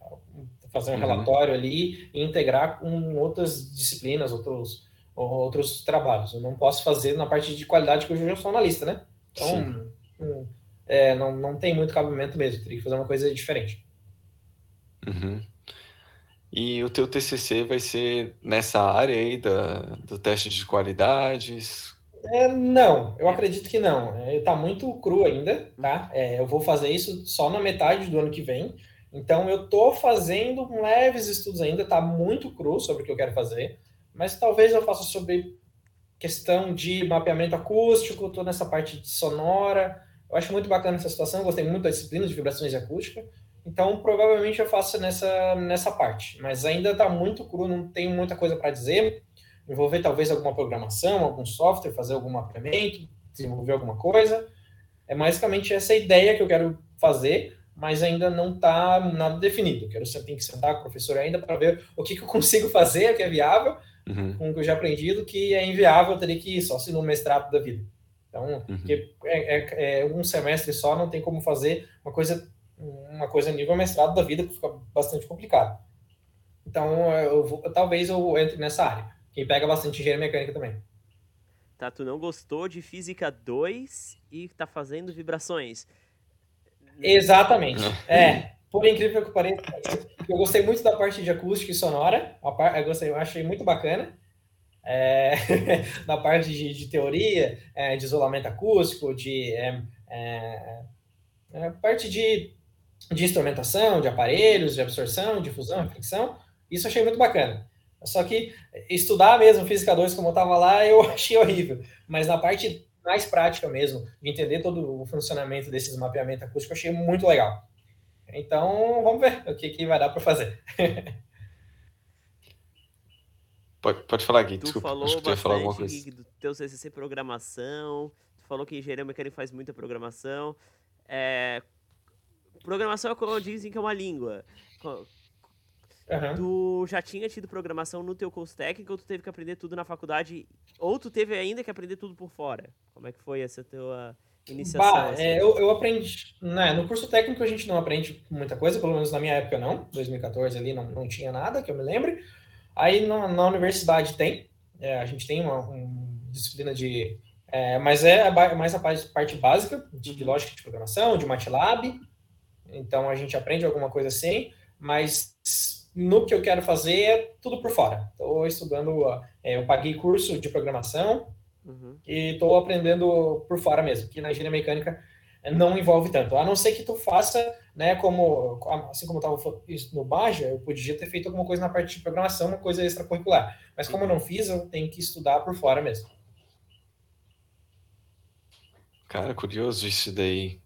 fazer um uhum. relatório ali e integrar com outras disciplinas, outros outros trabalhos. Eu não posso fazer na parte de qualidade que eu já sou analista, né? Então, um, é, não, não tem muito cabimento mesmo, teria que fazer uma coisa diferente. Uhum. E o teu TCC vai ser nessa área aí da, do teste de qualidades? É, não, eu acredito que não. Está é, muito cru ainda, tá? É, eu vou fazer isso só na metade do ano que vem. Então, eu estou fazendo leves estudos ainda, está muito cru sobre o que eu quero fazer, mas talvez eu faça sobre questão de mapeamento acústico, toda essa parte sonora. Eu acho muito bacana essa situação, gostei muito da disciplina de vibrações e acústica. Então, provavelmente eu faço nessa, nessa parte. Mas ainda está muito cru, não tenho muita coisa para dizer. Envolver talvez alguma programação, algum software, fazer algum mapeamento, desenvolver alguma coisa. É basicamente essa ideia que eu quero fazer, mas ainda não está nada definido. Quero tem que sentar com o professor ainda para ver o que, que eu consigo fazer, que é viável, uhum. com o que eu já aprendi, do que é inviável, eu teria que ir só se no mestrado da vida. Então, uhum. é, é, é um semestre só, não tem como fazer uma coisa uma coisa nível mestrado da vida que fica bastante complicado. Então, eu vou, talvez eu entre nessa área. Quem pega bastante engenharia mecânica também. Tá, tu não gostou de física 2 e tá fazendo vibrações. Exatamente. é, por incrível que pareça, eu gostei muito da parte de acústica e sonora. Eu, gostei, eu achei muito bacana. É, na parte de, de teoria, é, de isolamento acústico, de é, é, é parte de de instrumentação, de aparelhos, de absorção, difusão, reflexão. Isso eu achei muito bacana. Só que estudar mesmo Física 2 como eu estava lá, eu achei horrível. Mas na parte mais prática mesmo, de entender todo o funcionamento desses mapeamentos acústicos, eu achei muito legal. Então, vamos ver o que, que vai dar para fazer. pode, pode falar, Gui. Tu Desculpa, falou acho que tu ia falar alguma coisa. do teu CCC programação, tu falou que engenharia mecânica faz muita programação. É, Programação é como dizem que é uma língua. Uhum. Tu já tinha tido programação no teu curso técnico ou tu teve que aprender tudo na faculdade? Ou tu teve ainda que aprender tudo por fora? Como é que foi essa tua iniciação? Bah, assim? é, eu, eu aprendi... Né, no curso técnico a gente não aprende muita coisa, pelo menos na minha época não. 2014 ali não, não tinha nada, que eu me lembre. Aí na, na universidade tem. É, a gente tem uma, uma disciplina de... É, mas é mais a parte, básica de, de uhum. lógica de programação, de MATLAB. Então a gente aprende alguma coisa assim, mas no que eu quero fazer é tudo por fora. Estou estudando, é, eu paguei curso de programação uhum. e estou aprendendo por fora mesmo, que na engenharia mecânica não envolve tanto. A não ser que tu faça, né, como, assim como eu estava no Baja, eu podia ter feito alguma coisa na parte de programação, uma coisa extracurricular. Mas como eu não fiz, eu tenho que estudar por fora mesmo. Cara, curioso isso daí.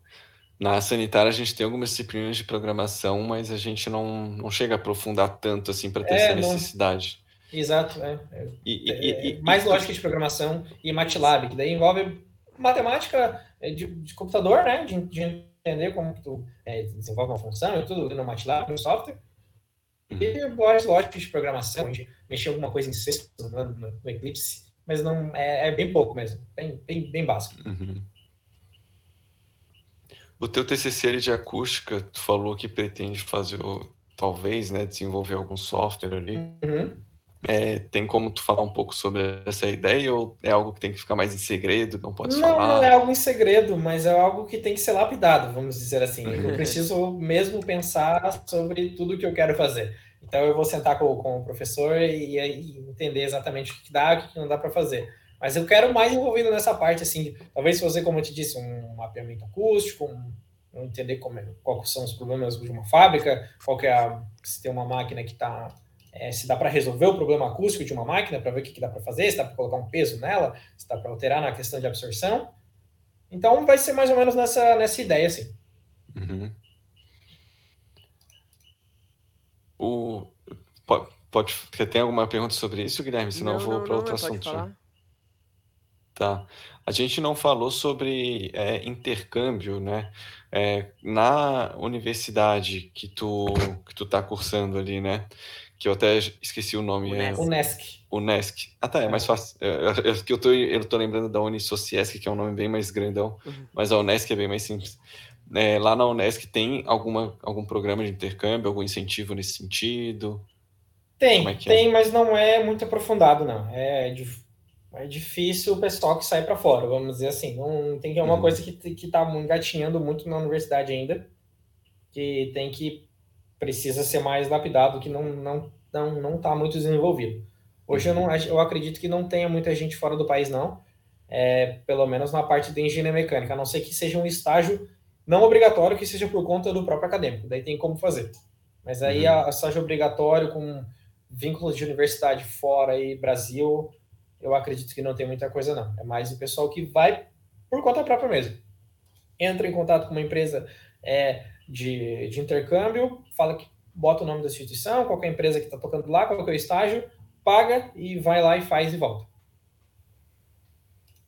Na sanitária a gente tem algumas disciplinas de programação, mas a gente não, não chega a aprofundar tanto assim para ter é, essa necessidade. Não... Exato, é. é. E, e, e, mais lógica de programação e MATLAB, que daí envolve matemática é, de, de computador, né? De, de, entender como tu é, desenvolve uma função e tudo no MATLAB, no software. E uhum. mais lógica de programação, gente mexer alguma coisa em C, no, no, Eclipse, mas não é, é, bem pouco mesmo, bem, bem, bem básico. Uhum. O teu TCC de acústica, tu falou que pretende fazer, talvez, né, desenvolver algum software ali. Uhum. É, tem como tu falar um pouco sobre essa ideia ou é algo que tem que ficar mais em segredo, não pode não, falar? Não, é algo em segredo, mas é algo que tem que ser lapidado, vamos dizer assim. Eu preciso mesmo pensar sobre tudo que eu quero fazer. Então eu vou sentar com, com o professor e, e entender exatamente o que dá e o que não dá para fazer. Mas eu quero mais envolvido nessa parte, assim, talvez fazer, como eu te disse, um mapeamento acústico, um, um entender como, é, quais são os problemas de uma fábrica, qual que é a, se tem uma máquina que está é, se dá para resolver o problema acústico de uma máquina, para ver o que, que dá para fazer, se dá para colocar um peso nela, se dá para alterar na questão de absorção. Então, vai ser mais ou menos nessa, nessa ideia, assim. Uhum. O, pode, pode, tem alguma pergunta sobre isso, Guilherme? Senão não, eu vou para outro assunto. Tá. A gente não falou sobre é, intercâmbio, né? É, na universidade que tu que tu tá cursando ali, né? Que eu até esqueci o nome. É Unesc. É, Unesc. Ah, tá, é, é. mais fácil. É, eu, eu, eu, tô, eu tô lembrando da Unisociesc, que é um nome bem mais grandão, uhum. mas a Unesc é bem mais simples. É, lá na Unesc tem alguma, algum programa de intercâmbio, algum incentivo nesse sentido? Tem, é tem, mas não é muito aprofundado, não. É de é difícil o pessoal que sai para fora, vamos dizer assim. Não tem que é uma uhum. coisa que que tá engatinhando muito na universidade ainda, que tem que precisa ser mais lapidado, que não não não não tá muito desenvolvido. Hoje uhum. eu não eu acredito que não tenha muita gente fora do país não, é, pelo menos na parte de engenharia mecânica, a não ser que seja um estágio não obrigatório que seja por conta do próprio acadêmico, daí tem como fazer. Mas aí uhum. a, a estágio obrigatório com vínculos de universidade fora e Brasil, eu acredito que não tem muita coisa, não. É mais o pessoal que vai por conta própria mesmo. Entra em contato com uma empresa é, de, de intercâmbio, fala que bota o nome da instituição, qual é a empresa que está tocando lá, qual é o estágio, paga e vai lá e faz e volta.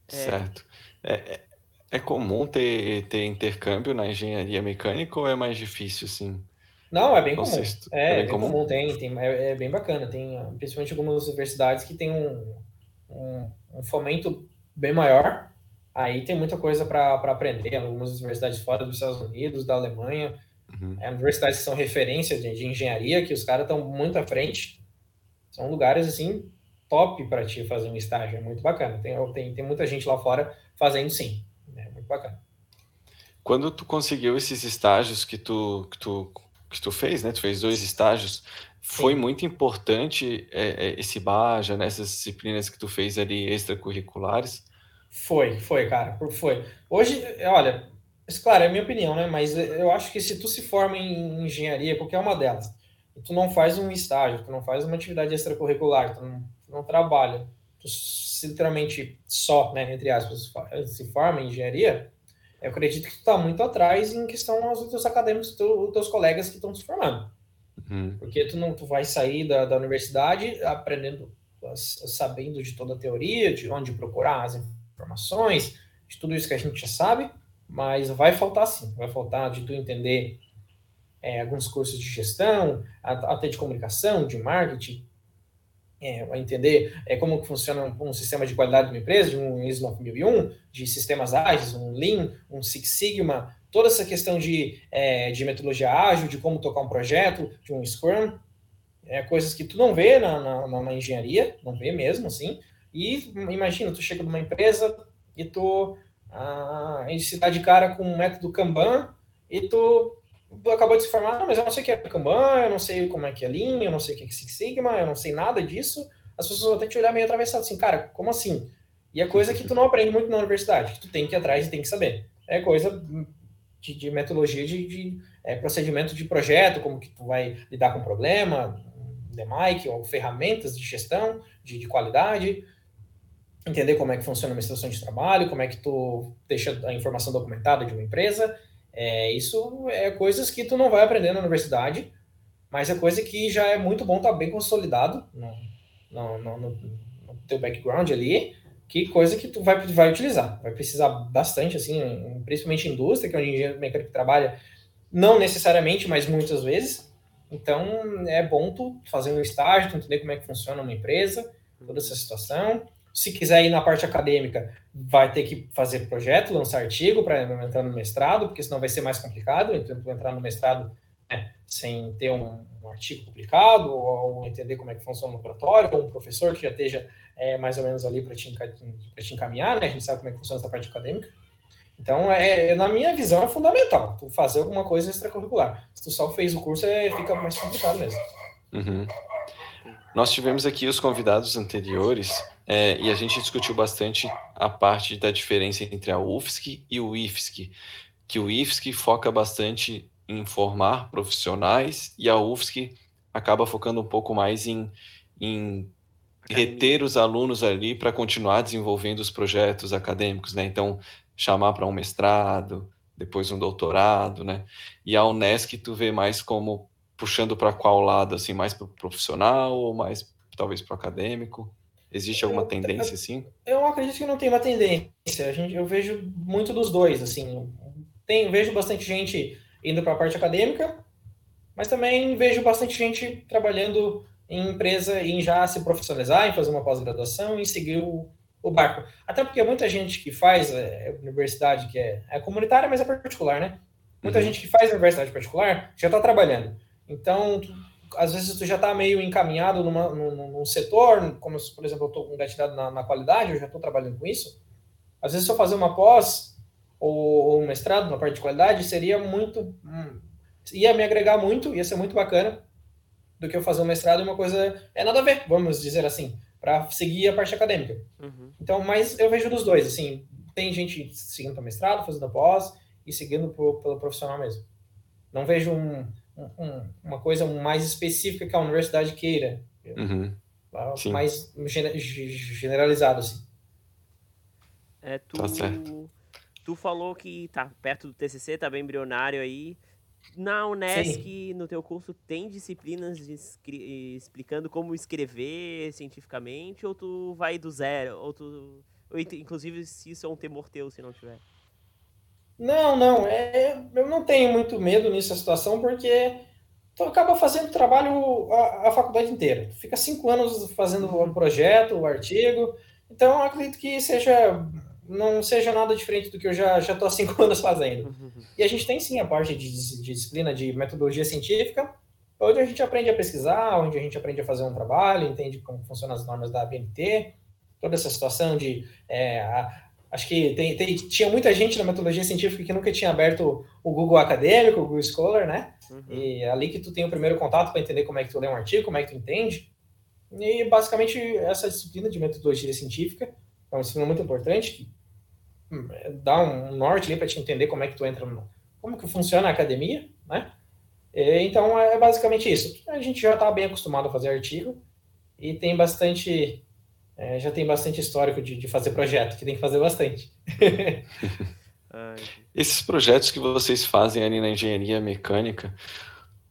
É. Certo. É, é, é comum ter, ter intercâmbio na engenharia mecânica ou é mais difícil, assim? Não, é bem comum. É, é, bem, comum, comum tem, tem é, é, bem bacana. Tem principalmente algumas universidades que tem um, um, um fomento bem maior. Aí tem muita coisa para aprender. Algumas universidades fora dos Estados Unidos, da Alemanha, uhum. é, universidades que são referência de, de engenharia, que os caras estão muito à frente. São lugares assim top para te fazer um estágio, é muito bacana. Tem, tem, tem muita gente lá fora fazendo sim, é muito bacana. Quando tu conseguiu esses estágios que tu, que tu, que tu fez, né? Tu fez dois estágios, foi Sim. muito importante é, é, esse Baja, nessas né, disciplinas que tu fez ali extracurriculares? Foi, foi, cara, foi. Hoje, olha, claro, é a minha opinião, né? Mas eu acho que se tu se forma em engenharia, qualquer uma delas, tu não faz um estágio, tu não faz uma atividade extracurricular, tu não, tu não trabalha, tu literalmente só, né, entre aspas, se forma em engenharia, eu acredito que tu tá muito atrás em questão aos outros acadêmicos, os teus colegas que estão se formando. Uhum. Porque tu não tu vai sair da, da universidade aprendendo, sabendo de toda a teoria, de onde procurar as informações, de tudo isso que a gente já sabe, mas vai faltar sim, vai faltar de tu entender é, alguns cursos de gestão, até de comunicação, de marketing, é, entender é, como funciona um, um, sistema de qualidade de uma empresa, de um ISO 9001, de sistemas ágeis, um Lean, um Six Sigma, toda essa questão de, é, de metodologia ágil, de como tocar um projeto, de um Scrum, é, coisas que tu não vê na, na, na engenharia, não vê mesmo, assim, e imagina, tu chega numa empresa e tu ah, se dá de cara com um método Kanban e tu acabou de se formar, mas eu não sei o que é Kanban, eu não sei como é que é Lean, eu não sei o que é Six Sigma, eu não sei nada disso. As pessoas vão que te olhar meio atravessado assim, cara, como assim? E é coisa que tu não aprende muito na universidade, que tu tem que ir atrás e tem que saber. É coisa de, de metodologia, de, de é, procedimento de projeto, como que tu vai lidar com problema, DMIC, ou ferramentas de gestão, de, de qualidade, entender como é que funciona uma estação de trabalho, como é que tu deixa a informação documentada de uma empresa, é, isso é coisas que tu não vai aprender na universidade, mas é coisa que já é muito bom estar tá bem consolidado no, no, no, no, teu background ali, que coisa que tu vai, vai utilizar. Vai precisar bastante, assim, principalmente indústria, que é onde engenheiro mecânico trabalha, não necessariamente, mas muitas vezes. Então, é bom tu fazer um estágio, tu entender como é que funciona uma empresa, toda essa situação. Se quiser ir na parte acadêmica, vai ter que fazer projeto, lançar artigo para entrar no mestrado, porque senão vai ser mais complicado. Então, entrar no mestrado sem ter um, um, artigo publicado, ou entender como é que funciona o laboratório, ou um professor que já esteja é, mais ou menos ali para te, te encaminhar, né? A gente sabe como é que funciona essa parte acadêmica. Então, é, na minha visão, é fundamental tu fazer alguma coisa extracurricular. Se tu só fez o curso, é, fica mais complicado mesmo. Uhum. Nós tivemos aqui os convidados anteriores é, e a gente discutiu bastante a parte da diferença entre a UFSC e o IFSC, que o IFSC foca bastante em formar profissionais e a UFSC acaba focando um pouco mais em, em reter os alunos ali para continuar desenvolvendo os projetos acadêmicos, né? Então, chamar para um mestrado, depois um doutorado, né? E a Unesc tu vê mais como puxando para qual lado, assim, mais para o profissional ou mais talvez para o acadêmico? Existe alguma eu, tendência, assim? Eu acredito que não tem uma tendência. A gente, eu vejo muito dos dois, assim. Tem, vejo bastante gente indo para a parte acadêmica, mas também vejo bastante gente trabalhando em empresa, em já se profissionalizar, em fazer uma pós-graduação, em seguir o, o barco. Até porque muita gente que faz é, universidade que é, é comunitária, mas é particular, né? Muita uhum. gente que faz universidade particular já está trabalhando. Então, tu, às vezes tu já está meio encaminhado numa, num, num, setor, como por exemplo eu estou engatilhado na, na qualidade, eu já estou trabalhando com isso. Às vezes se eu fazer uma pós ou, ou um mestrado na parte de qualidade, seria muito... Hum, ia me agregar muito, ia ser muito bacana do que eu fazer um mestrado e uma coisa... É nada a ver, vamos dizer assim, para seguir a parte acadêmica. Uhum. Então, mas eu vejo dos dois, assim, tem gente seguindo para mestrado, fazendo pós e seguindo pro, pelo profissional mesmo. Não vejo um um, uma coisa mais específica que a universidade queira. Uhum. Mais generalizado, assim. É, tu, tá tu falou que tá perto do TCC, tá bem embrionário aí. Na Unesc, Sim. no teu curso, tem disciplinas explicando como escrever cientificamente, ou tu vai do zero? Ou tu, inclusive, se isso é um temor teu, se não tiver? Não, não. É, eu não tenho muito medo nessa situação, porque tu acaba fazendo trabalho a, a faculdade inteira. Tu fica cinco anos fazendo um projeto, um artigo. Então, acredito que seja não seja nada diferente do que eu já já estou há cinco anos fazendo. E a gente tem sim a parte de, de, disciplina de metodologia científica, onde a gente aprende a pesquisar, onde a gente aprende a fazer um trabalho, entende como funcionam as normas da ABNT, toda essa situação de é, a, Acho que tem, tem, tinha muita gente na metodologia científica que nunca tinha aberto o Google Acadêmico, o Google Scholar, né? Uhum. E é ali que tu tem o primeiro contato para entender como é que tu lê um artigo, como é que tu entende. E basicamente essa disciplina de metodologia científica é uma disciplina muito importante que dá um norte ali para te entender como é que tu entra no, como que funciona a academia, né? E, então é basicamente isso. A gente já está bem acostumado a fazer artigo e tem bastante é, já tem bastante histórico de, de, fazer projeto, que tem que fazer bastante. Esses projetos que vocês fazem ali na engenharia mecânica,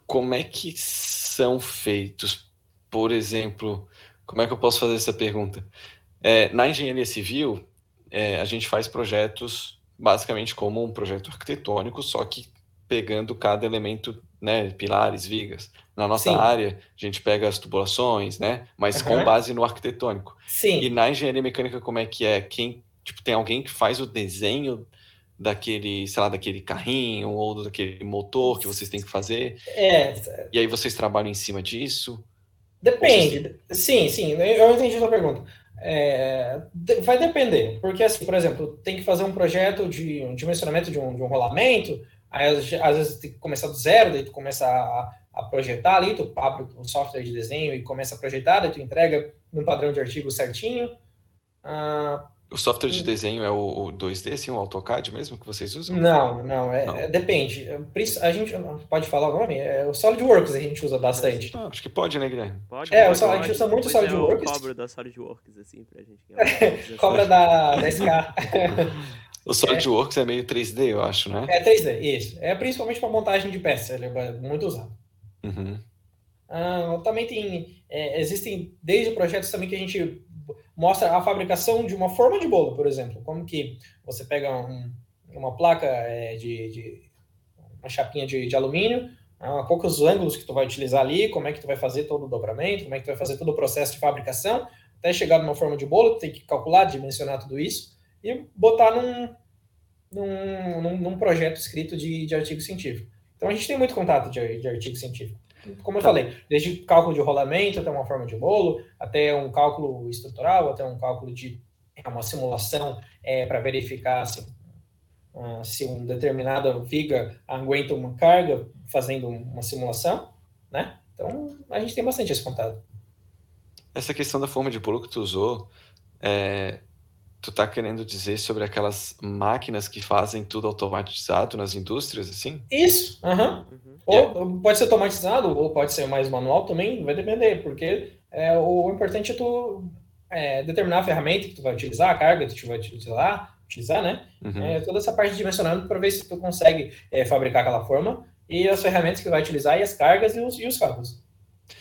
como é que são feitos? Por exemplo, como é que eu posso fazer essa pergunta? É, na engenharia civil, é, a gente faz projetos basicamente como um projeto arquitetônico, só que pegando cada elemento, né? Pilares, vigas. Na nossa Sim. área, a gente pega as tubulações, né? Mas uhum. com base no arquitetônico. Sim. E na engenharia mecânica, como é que é? Quem, tipo, tem alguém que faz o desenho daquele, sei lá, daquele carrinho ou daquele motor que vocês têm que fazer? É. E aí vocês trabalham em cima disso? Depende. Vocês... Sim, sim. Eu entendi a sua pergunta. É, vai depender, porque assim, por exemplo, tem que fazer um projeto de um dimensionamento de um, de um rolamento, aí às vezes tem que começar do zero, daí tu começa a, a projetar ali, tu abre o software de desenho e começa a projetar, daí tu entrega num padrão de artigo certinho. Ah, o software de desenho é o, o 2D, assim, o AutoCAD mesmo que vocês usam? Não, não, é, não. É, depende. A gente pode falar o nome? É o SolidWorks a gente usa bastante. Ah, acho que pode, né, Guilherme? Pode, é, pode, a gente usa muito o SolidWorks. Eu cobro da SolidWorks, assim, pra gente. Cobra da, da SK. o SolidWorks é. é meio 3D, eu acho, né? É 3D, isso. É principalmente para montagem de peças, ele é muito usado. Uhum. Ah, também tem, é, existem desde projetos também que a gente mostra a fabricação de uma forma de bolo, por exemplo. Como que você pega um, uma placa é, de, de, uma chapinha de, de alumínio, ah, os ângulos que tu vai utilizar ali, como é que tu vai fazer todo o dobramento, como é que tu vai fazer todo o processo de fabricação, até chegar numa forma de bolo, tu tem que calcular, dimensionar tudo isso e botar num, num, num, num projeto escrito de, de artigo científico. Então a gente tem muito contato de, de artigo científico como eu falei, desde cálculo de rolamento até uma forma de bolo, até um cálculo estrutural, até um cálculo de é, uma simulação é, para verificar se, uh, se um determinada viga aguenta uma carga fazendo uma simulação, né? Então, a gente tem bastante esse contato. Essa questão da forma de bolo que tu usou, é, Tu tá querendo dizer sobre aquelas máquinas que fazem tudo automatizado nas indústrias, assim? Isso, aham. Uhum. Ou yeah. pode ser automatizado, ou pode ser mais manual também, vai depender, porque é, o importante é tu é, determinar a ferramenta que tu vai utilizar, a carga que tu vai utilizar, utilizar né? Uhum. É, toda essa parte de dimensionamento para ver se tu consegue é, fabricar aquela forma e as ferramentas que tu vai utilizar e as cargas e os, e os.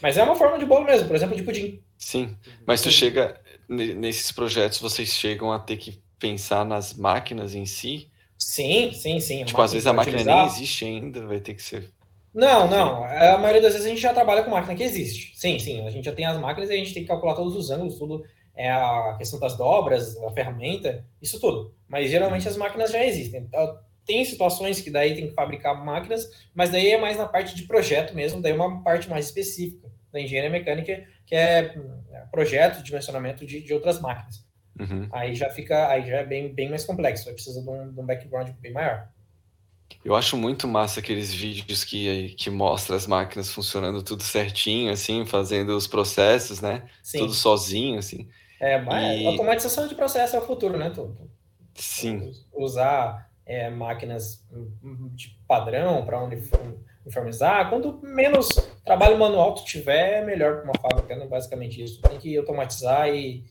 Mas é uma forma de bolo mesmo, por exemplo, de pudim. Sim, mas tu chega, nesses projetos, vocês chegam a ter que pensar nas máquinas em si? Sim, sim, sim. Tipo, às vezes a máquina utilizar. nem existe ainda, vai ter que ser. Não, não. A maioria das vezes a gente já trabalha com máquina que existe. Sim, sim. A gente já tem as máquinas e a gente tem que calcular todos os ângulos, tudo. É a questão das dobras, a ferramenta, isso tudo. Mas geralmente as máquinas já existem. Então, tem situações que daí tem que fabricar máquinas, mas daí é mais na parte de projeto mesmo, daí é uma parte mais específica engenharia mecânica que é, é projeto, dimensionamento de, de outras máquinas. Uhum. Aí já fica, aí já é bem, bem mais complexo, vai precisar de um, de um background bem maior. Eu acho muito massa aqueles vídeos que, que mostra as máquinas funcionando tudo certinho, assim, fazendo os processos, né? Sim. Tudo sozinho, assim. É, mas e... automatização de processo é o futuro, né? Tudo. Sim. Usar é, máquinas de padrão para uniformizar. Quanto menos trabalho manual tu tiver, melhor para uma fábrica, né? basicamente isso. Tem que automatizar e,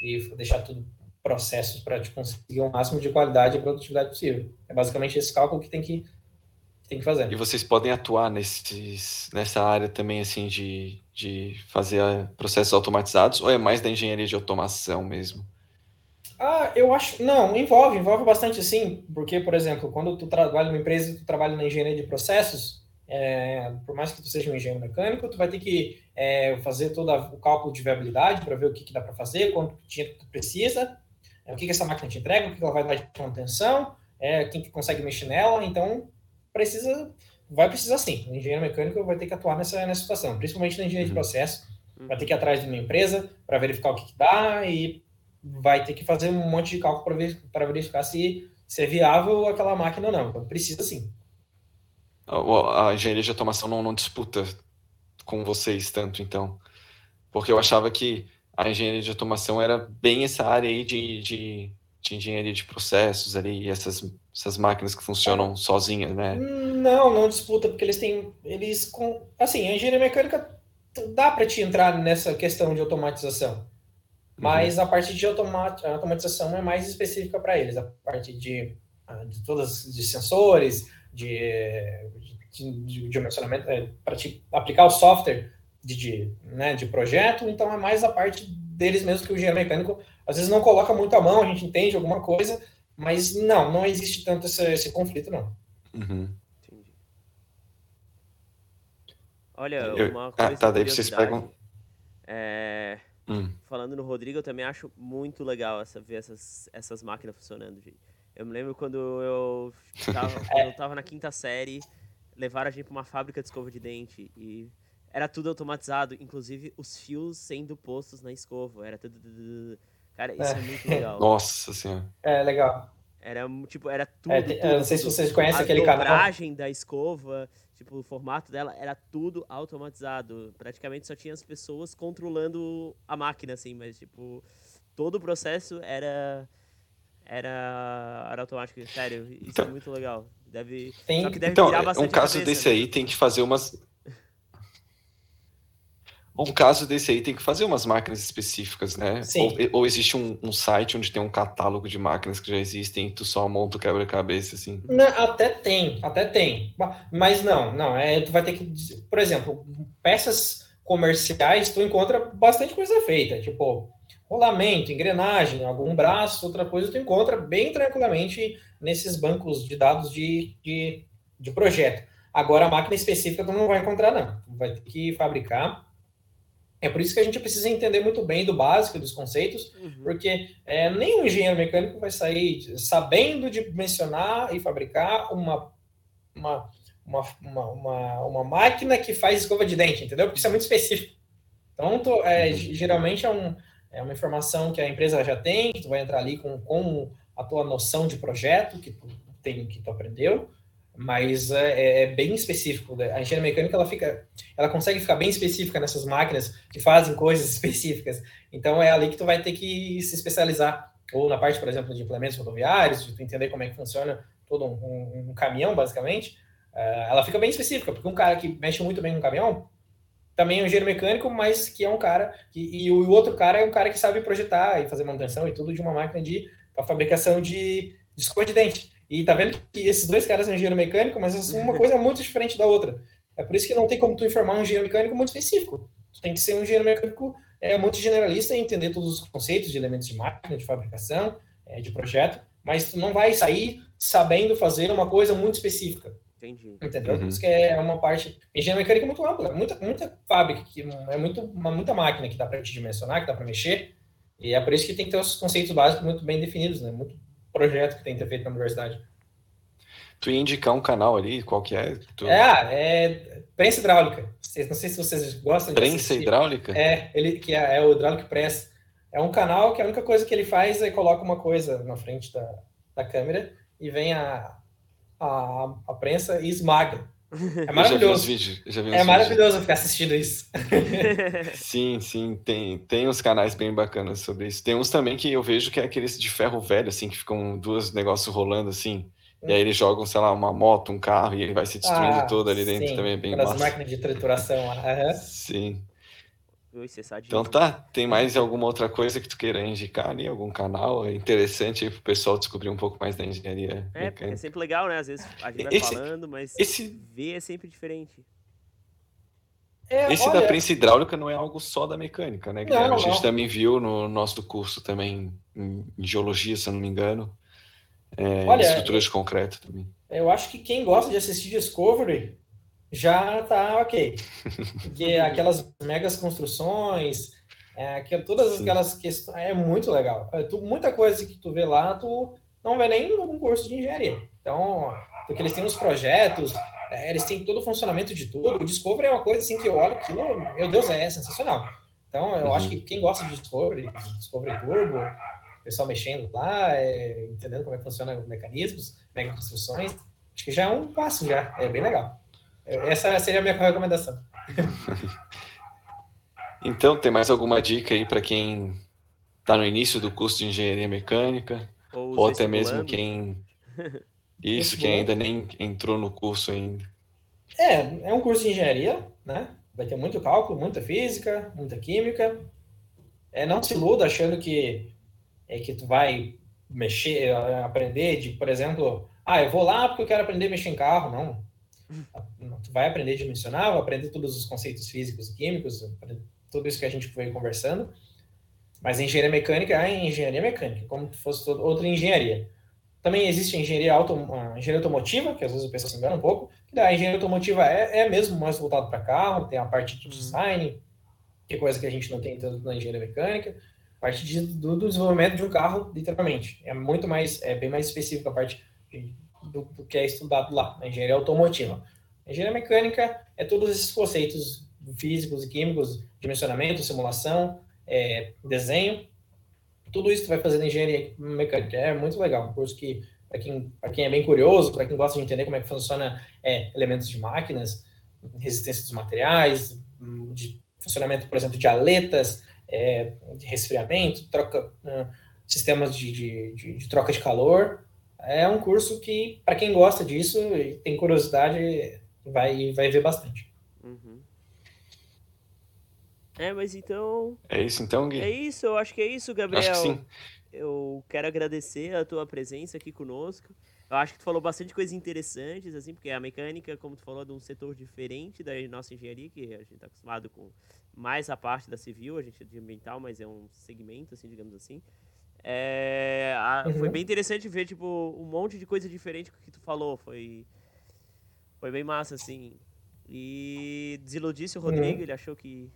e deixar tudo processos para conseguir o máximo de qualidade e produtividade possível. É basicamente esse cálculo que tem que, tem que fazer. E vocês podem atuar nesses, nessa área também, assim, de, de fazer ah, processos automatizados, ou é mais da engenharia de automação mesmo? Ah, eu acho. Não, envolve, envolve bastante sim, porque, por exemplo, quando tu trabalha numa empresa e tu trabalha na engenharia de processos, é, por mais que tu seja um engenheiro mecânico, tu vai ter que é, fazer todo o cálculo de viabilidade para ver o que, que dá para fazer, quanto dinheiro tu precisa, é, o que, que essa máquina te entrega, o que, que ela vai dar de manutenção, é, quem que consegue mexer nela, então precisa, vai precisar sim. O engenheiro mecânico vai ter que atuar nessa, nessa situação, principalmente na engenharia de uhum. processo, vai ter que ir atrás de uma empresa para verificar o que, que dá e vai ter que fazer um monte de cálculo para verificar se, se é viável aquela máquina ou não. Então, precisa sim. A, a engenharia de automação não, não disputa com vocês tanto, então. Porque eu achava que a engenharia de automação era bem essa área aí de, de, de engenharia de processos ali, essas, essas máquinas que funcionam sozinhas, né? Não, não disputa, porque eles têm. Eles com. Assim, a engenharia mecânica dá para te entrar nessa questão de automatização. Mas uhum. a parte de automatização é mais específica para eles, a parte de, ah, de todas de sensores, de, de, de dimensionamento, é, para aplicar o software de, de, né, de projeto, então é mais a parte deles mesmo que o engenheiro mecânico às vezes não coloca muito a mão, a gente entende alguma coisa, mas não, não existe tanto esse, esse conflito, não. Uhum. Entendi. Olha, uma ah, coisa. Eu... Tá, daí vocês pegam. É... Hum. Falando no Rodrigo, eu também acho muito legal essa, ver essas, essas máquinas funcionando, gente. Eu me lembro quando eu tava, quando eu tava na quinta série, levaram a gente pra uma fábrica de escova de dente e era tudo automatizado, inclusive os fios sendo postos na escova. Era tudo. Cara, isso é, é muito legal. Nossa senhora. É, legal. Era, tipo, era tudo. É, tudo, não sei tudo. se vocês conhecem a aquele canal. A dobragem da escova, tipo, o formato dela era tudo automatizado. Praticamente só tinha as pessoas controlando a máquina, assim, mas, tipo, todo o processo era. Era, era automático. Sério, isso então, é muito legal. Deve, tem, só que deve então, um caso cabeça, desse né? aí tem que fazer umas um caso desse aí tem que fazer umas máquinas específicas, né? Ou, ou, existe um, um, site onde tem um catálogo de máquinas que já existem e tu só monta o quebra-cabeça, assim? Não, até tem, até tem. Mas não, não, é, tu vai ter que, por exemplo, peças comerciais, tu encontra bastante coisa feita, tipo rolamento, engrenagem, algum braço, outra coisa, tu encontra bem tranquilamente nesses bancos de dados de, de, de projeto. Agora, a máquina específica tu não vai encontrar, não. Tu vai ter que fabricar é por isso que a gente precisa entender muito bem do básico, dos conceitos, uhum. porque é, nenhum engenheiro mecânico vai sair sabendo dimensionar e fabricar uma, uma, uma, uma, uma, máquina que faz escova de dente, entendeu? Porque isso é muito específico. Então, tô, é, uhum. geralmente é, um, é uma informação que a empresa já tem, que tu vai entrar ali com, com a tua noção de projeto que tu, tem, que tu aprendeu, mas é, é, é, bem específico. A engenharia mecânica ela fica, ela consegue ficar bem específica nessas máquinas que fazem coisas específicas. Então é ali que tu vai ter que se especializar ou na parte, por exemplo, de implementos rodoviários, de tu entender como é que funciona todo um, um, um caminhão, basicamente. Uh, ela fica bem específica, porque um cara que mexe muito bem com caminhão também é um engenheiro mecânico, mas que é um cara que, e o outro cara é um cara que sabe projetar e fazer manutenção e tudo de uma máquina de fabricação de, de escova de dente. E tá vendo que esses dois caras são engenheiro mecânico, mas uma coisa muito diferente da outra. É por isso que não tem como tu informar um engenheiro mecânico muito específico. Tu tem que ser um engenheiro mecânico é, muito generalista e entender todos os conceitos de elementos de máquina, de fabricação, é, de projeto, mas tu não vai sair sabendo fazer uma coisa muito específica. Entendi. Entendeu? Uhum. Por isso que é uma parte. Engenharia mecânica é muito ampla, muita, muita fábrica, que é muito, uma, muita máquina que dá para te dimensionar, que dá para mexer. E é por isso que tem que ter os conceitos básicos muito bem definidos, né? Muito projeto que tem que ter feito na universidade. Tu ia indicar um canal ali, qual que é? Tu... É, é prensa hidráulica. Não sei se vocês gostam de Prensa assistir. hidráulica? É, ele que é, é o Hydraulic Press. É um canal que a única coisa que ele faz é coloca uma coisa na frente da, da câmera e vem a, a, a prensa e esmaga. É maravilhoso. Vídeos, é maravilhoso ficar assistindo isso. sim, sim, tem, tem uns canais bem bacanas sobre isso. Tem uns também que eu vejo que é aqueles de ferro velho, assim, que ficam duas negócios rolando assim. E aí eles jogam, sei lá, uma moto, um carro, e ele vai se destruindo ah, todo ali dentro sim, também, é bem massa. máquinas de trituração. Uhum. Sim. Então tá, tem mais alguma outra coisa que tu queira indicar ali? Algum canal interessante aí pro pessoal descobrir um pouco mais da engenharia? É, é sempre legal, né? Às vezes a gente vai esse, falando, mas esse... ver é sempre diferente. É, esse olha... da prensa hidráulica não é algo só da mecânica, né? Não, a gente não. também viu no nosso curso também em geologia, se eu não me engano. É, olha, estruturas de concreto também. Eu acho que quem gosta de assistir Discovery já tá ok. Porque aquelas megas construções, é, que, todas Sim. aquelas questões, é muito legal. É, tu, muita coisa que tu vê lá, tu não vê nem no curso de engenharia. Então, porque eles têm os projetos, é, eles têm todo o funcionamento de tudo. O Discovery é uma coisa assim que eu olho que, meu Deus, é sensacional. Então, eu uhum. acho que quem gosta de Discovery, Discovery Turbo, pessoal mexendo lá, é, entendendo como é que funcionam os mecanismos, mega construções, acho que já é um passo já, é bem legal. Essa seria a minha recomendação. então, tem mais alguma dica aí para quem está no início do curso de engenharia mecânica? Ou, ou até mesmo quem. Isso, quem ainda nem entrou no curso ainda. É, é um curso de engenharia, né? Vai ter muito cálculo, muita física, muita química. É, não se iluda achando que, é, que tu vai mexer, aprender de, por exemplo, ah, eu vou lá porque eu quero aprender a mexer em carro. Não tu vai aprender a dimensionar, vai aprender todos os conceitos físicos e químicos, tudo isso que a gente foi conversando. Mas a engenharia mecânica é engenharia mecânica, como se fosse outra engenharia. Também existe a engenharia, auto, a engenharia automotiva, que às vezes o pessoal se engana um pouco, A engenharia automotiva é, é mesmo mais voltado para carro, tem a parte de uhum. design, que é coisa que a gente não tem tanto na engenharia mecânica, parte de, do, do, desenvolvimento de um carro, literalmente. É muito mais, é bem mais específico a parte do, do, que é estudado lá, na engenharia automotiva. Engenharia mecânica é todos esses conceitos físicos e químicos, dimensionamento, simulação, é, desenho, tudo isso que vai fazer engenharia mecânica. É muito legal, um curso que, para quem, quem é bem curioso, para quem gosta de entender como é que funciona é, elementos de máquinas, resistência dos materiais, de funcionamento, por exemplo, de aletas, é, de resfriamento, troca, uh, sistemas de, de, de, de, troca de calor. É um curso que, para quem gosta disso e tem curiosidade, vai, vai ver bastante. Uhum. É, mas então. É isso então, Gui? É isso, eu acho que é isso, Gabriel. Acho que sim. Eu quero agradecer a tua presença aqui conosco. Eu acho que tu falou bastante coisas interessantes, assim, porque a mecânica, como tu falou, é de um setor diferente da nossa engenharia, que a gente está acostumado com mais a parte da civil, a gente é de ambiental, mas é um segmento, assim, digamos assim. É, a, uhum. Foi bem interessante ver, tipo, um monte de coisa diferente que tu falou. Foi, foi bem massa, assim. E desiludisse o Rodrigo, uhum. ele achou que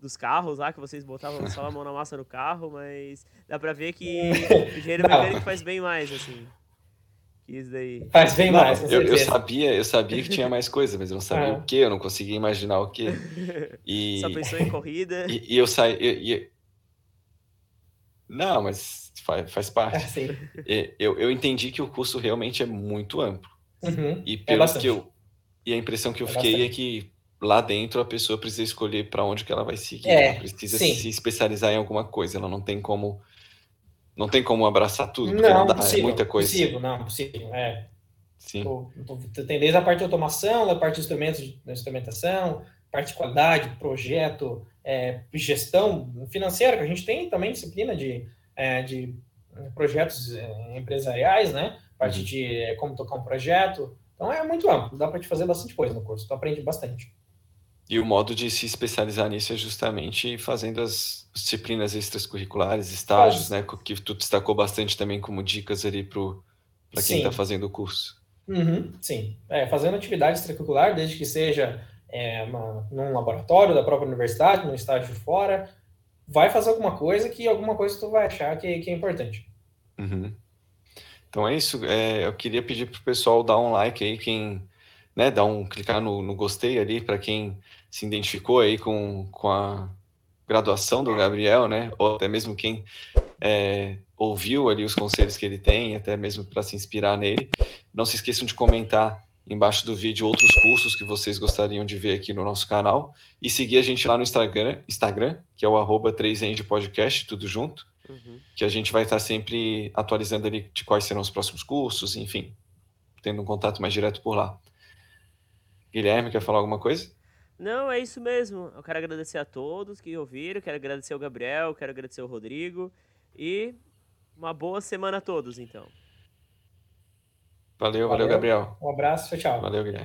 dos carros lá, que vocês botavam só a mão na massa no carro, mas dá pra ver que o engenheiro mecânico faz bem mais, assim. Que isso daí. Faz bem não, mais. Eu, eu, sabia, eu sabia que tinha mais coisa, mas eu não sabia ah. o que, eu não conseguia imaginar o que. E... Só pensou em corrida. E, e eu saí. E, não, mas faz, faz parte. É, eu, eu entendi que o curso realmente é muito amplo. Uhum. E é pelo é que eu. E a impressão que eu é fiquei bastante. é que lá dentro a pessoa precisa escolher para onde que ela vai seguir. É, ela precisa sim. se especializar em alguma coisa. Ela não tem como não tem como abraçar tudo, não, não dá, é possível, é muita coisa. Possível, não, possível, é. Sim. Tem desde a parte de automação, da parte de instrumentos de instrumentação, parte de qualidade, projeto, é, gestão financeira, que a gente tem também disciplina de, é, de projetos é, empresariais, né? Parte uhum. de é, como tocar um projeto. Então é muito amplo, dá para te fazer bastante coisa no curso, tu aprende bastante. E o modo de se especializar nisso é justamente fazendo as disciplinas extracurriculares, estágios, né? Que tu destacou bastante também como dicas ali para quem está fazendo o curso. Uhum, sim, é, fazendo atividade extracurricular, desde que seja é, uma, num laboratório da própria universidade, num estágio fora, vai fazer alguma coisa que alguma coisa tu vai achar que, que é importante. Uhum. Então é isso. É, eu queria pedir para o pessoal dar um like aí, quem, né, dar um clicar no, no gostei ali para quem se identificou aí com, com a graduação do Gabriel, né? Ou até mesmo quem é, ouviu ali os conselhos que ele tem, até mesmo para se inspirar nele. Não se esqueçam de comentar embaixo do vídeo outros cursos que vocês gostariam de ver aqui no nosso canal e seguir a gente lá no Instagram, Instagram que é o arroba 3 Podcast, tudo junto, uhum. que a gente vai estar sempre atualizando ali de quais serão os próximos cursos, enfim, tendo um contato mais direto por lá. Guilherme, quer falar alguma coisa? Não, é isso mesmo. Eu quero agradecer a todos que ouviram, quero agradecer ao Gabriel, quero agradecer ao Rodrigo e uma boa semana a todos, então. Valeu, valeu, valeu Gabriel. Um abraço, tchau. Valeu, Guilherme.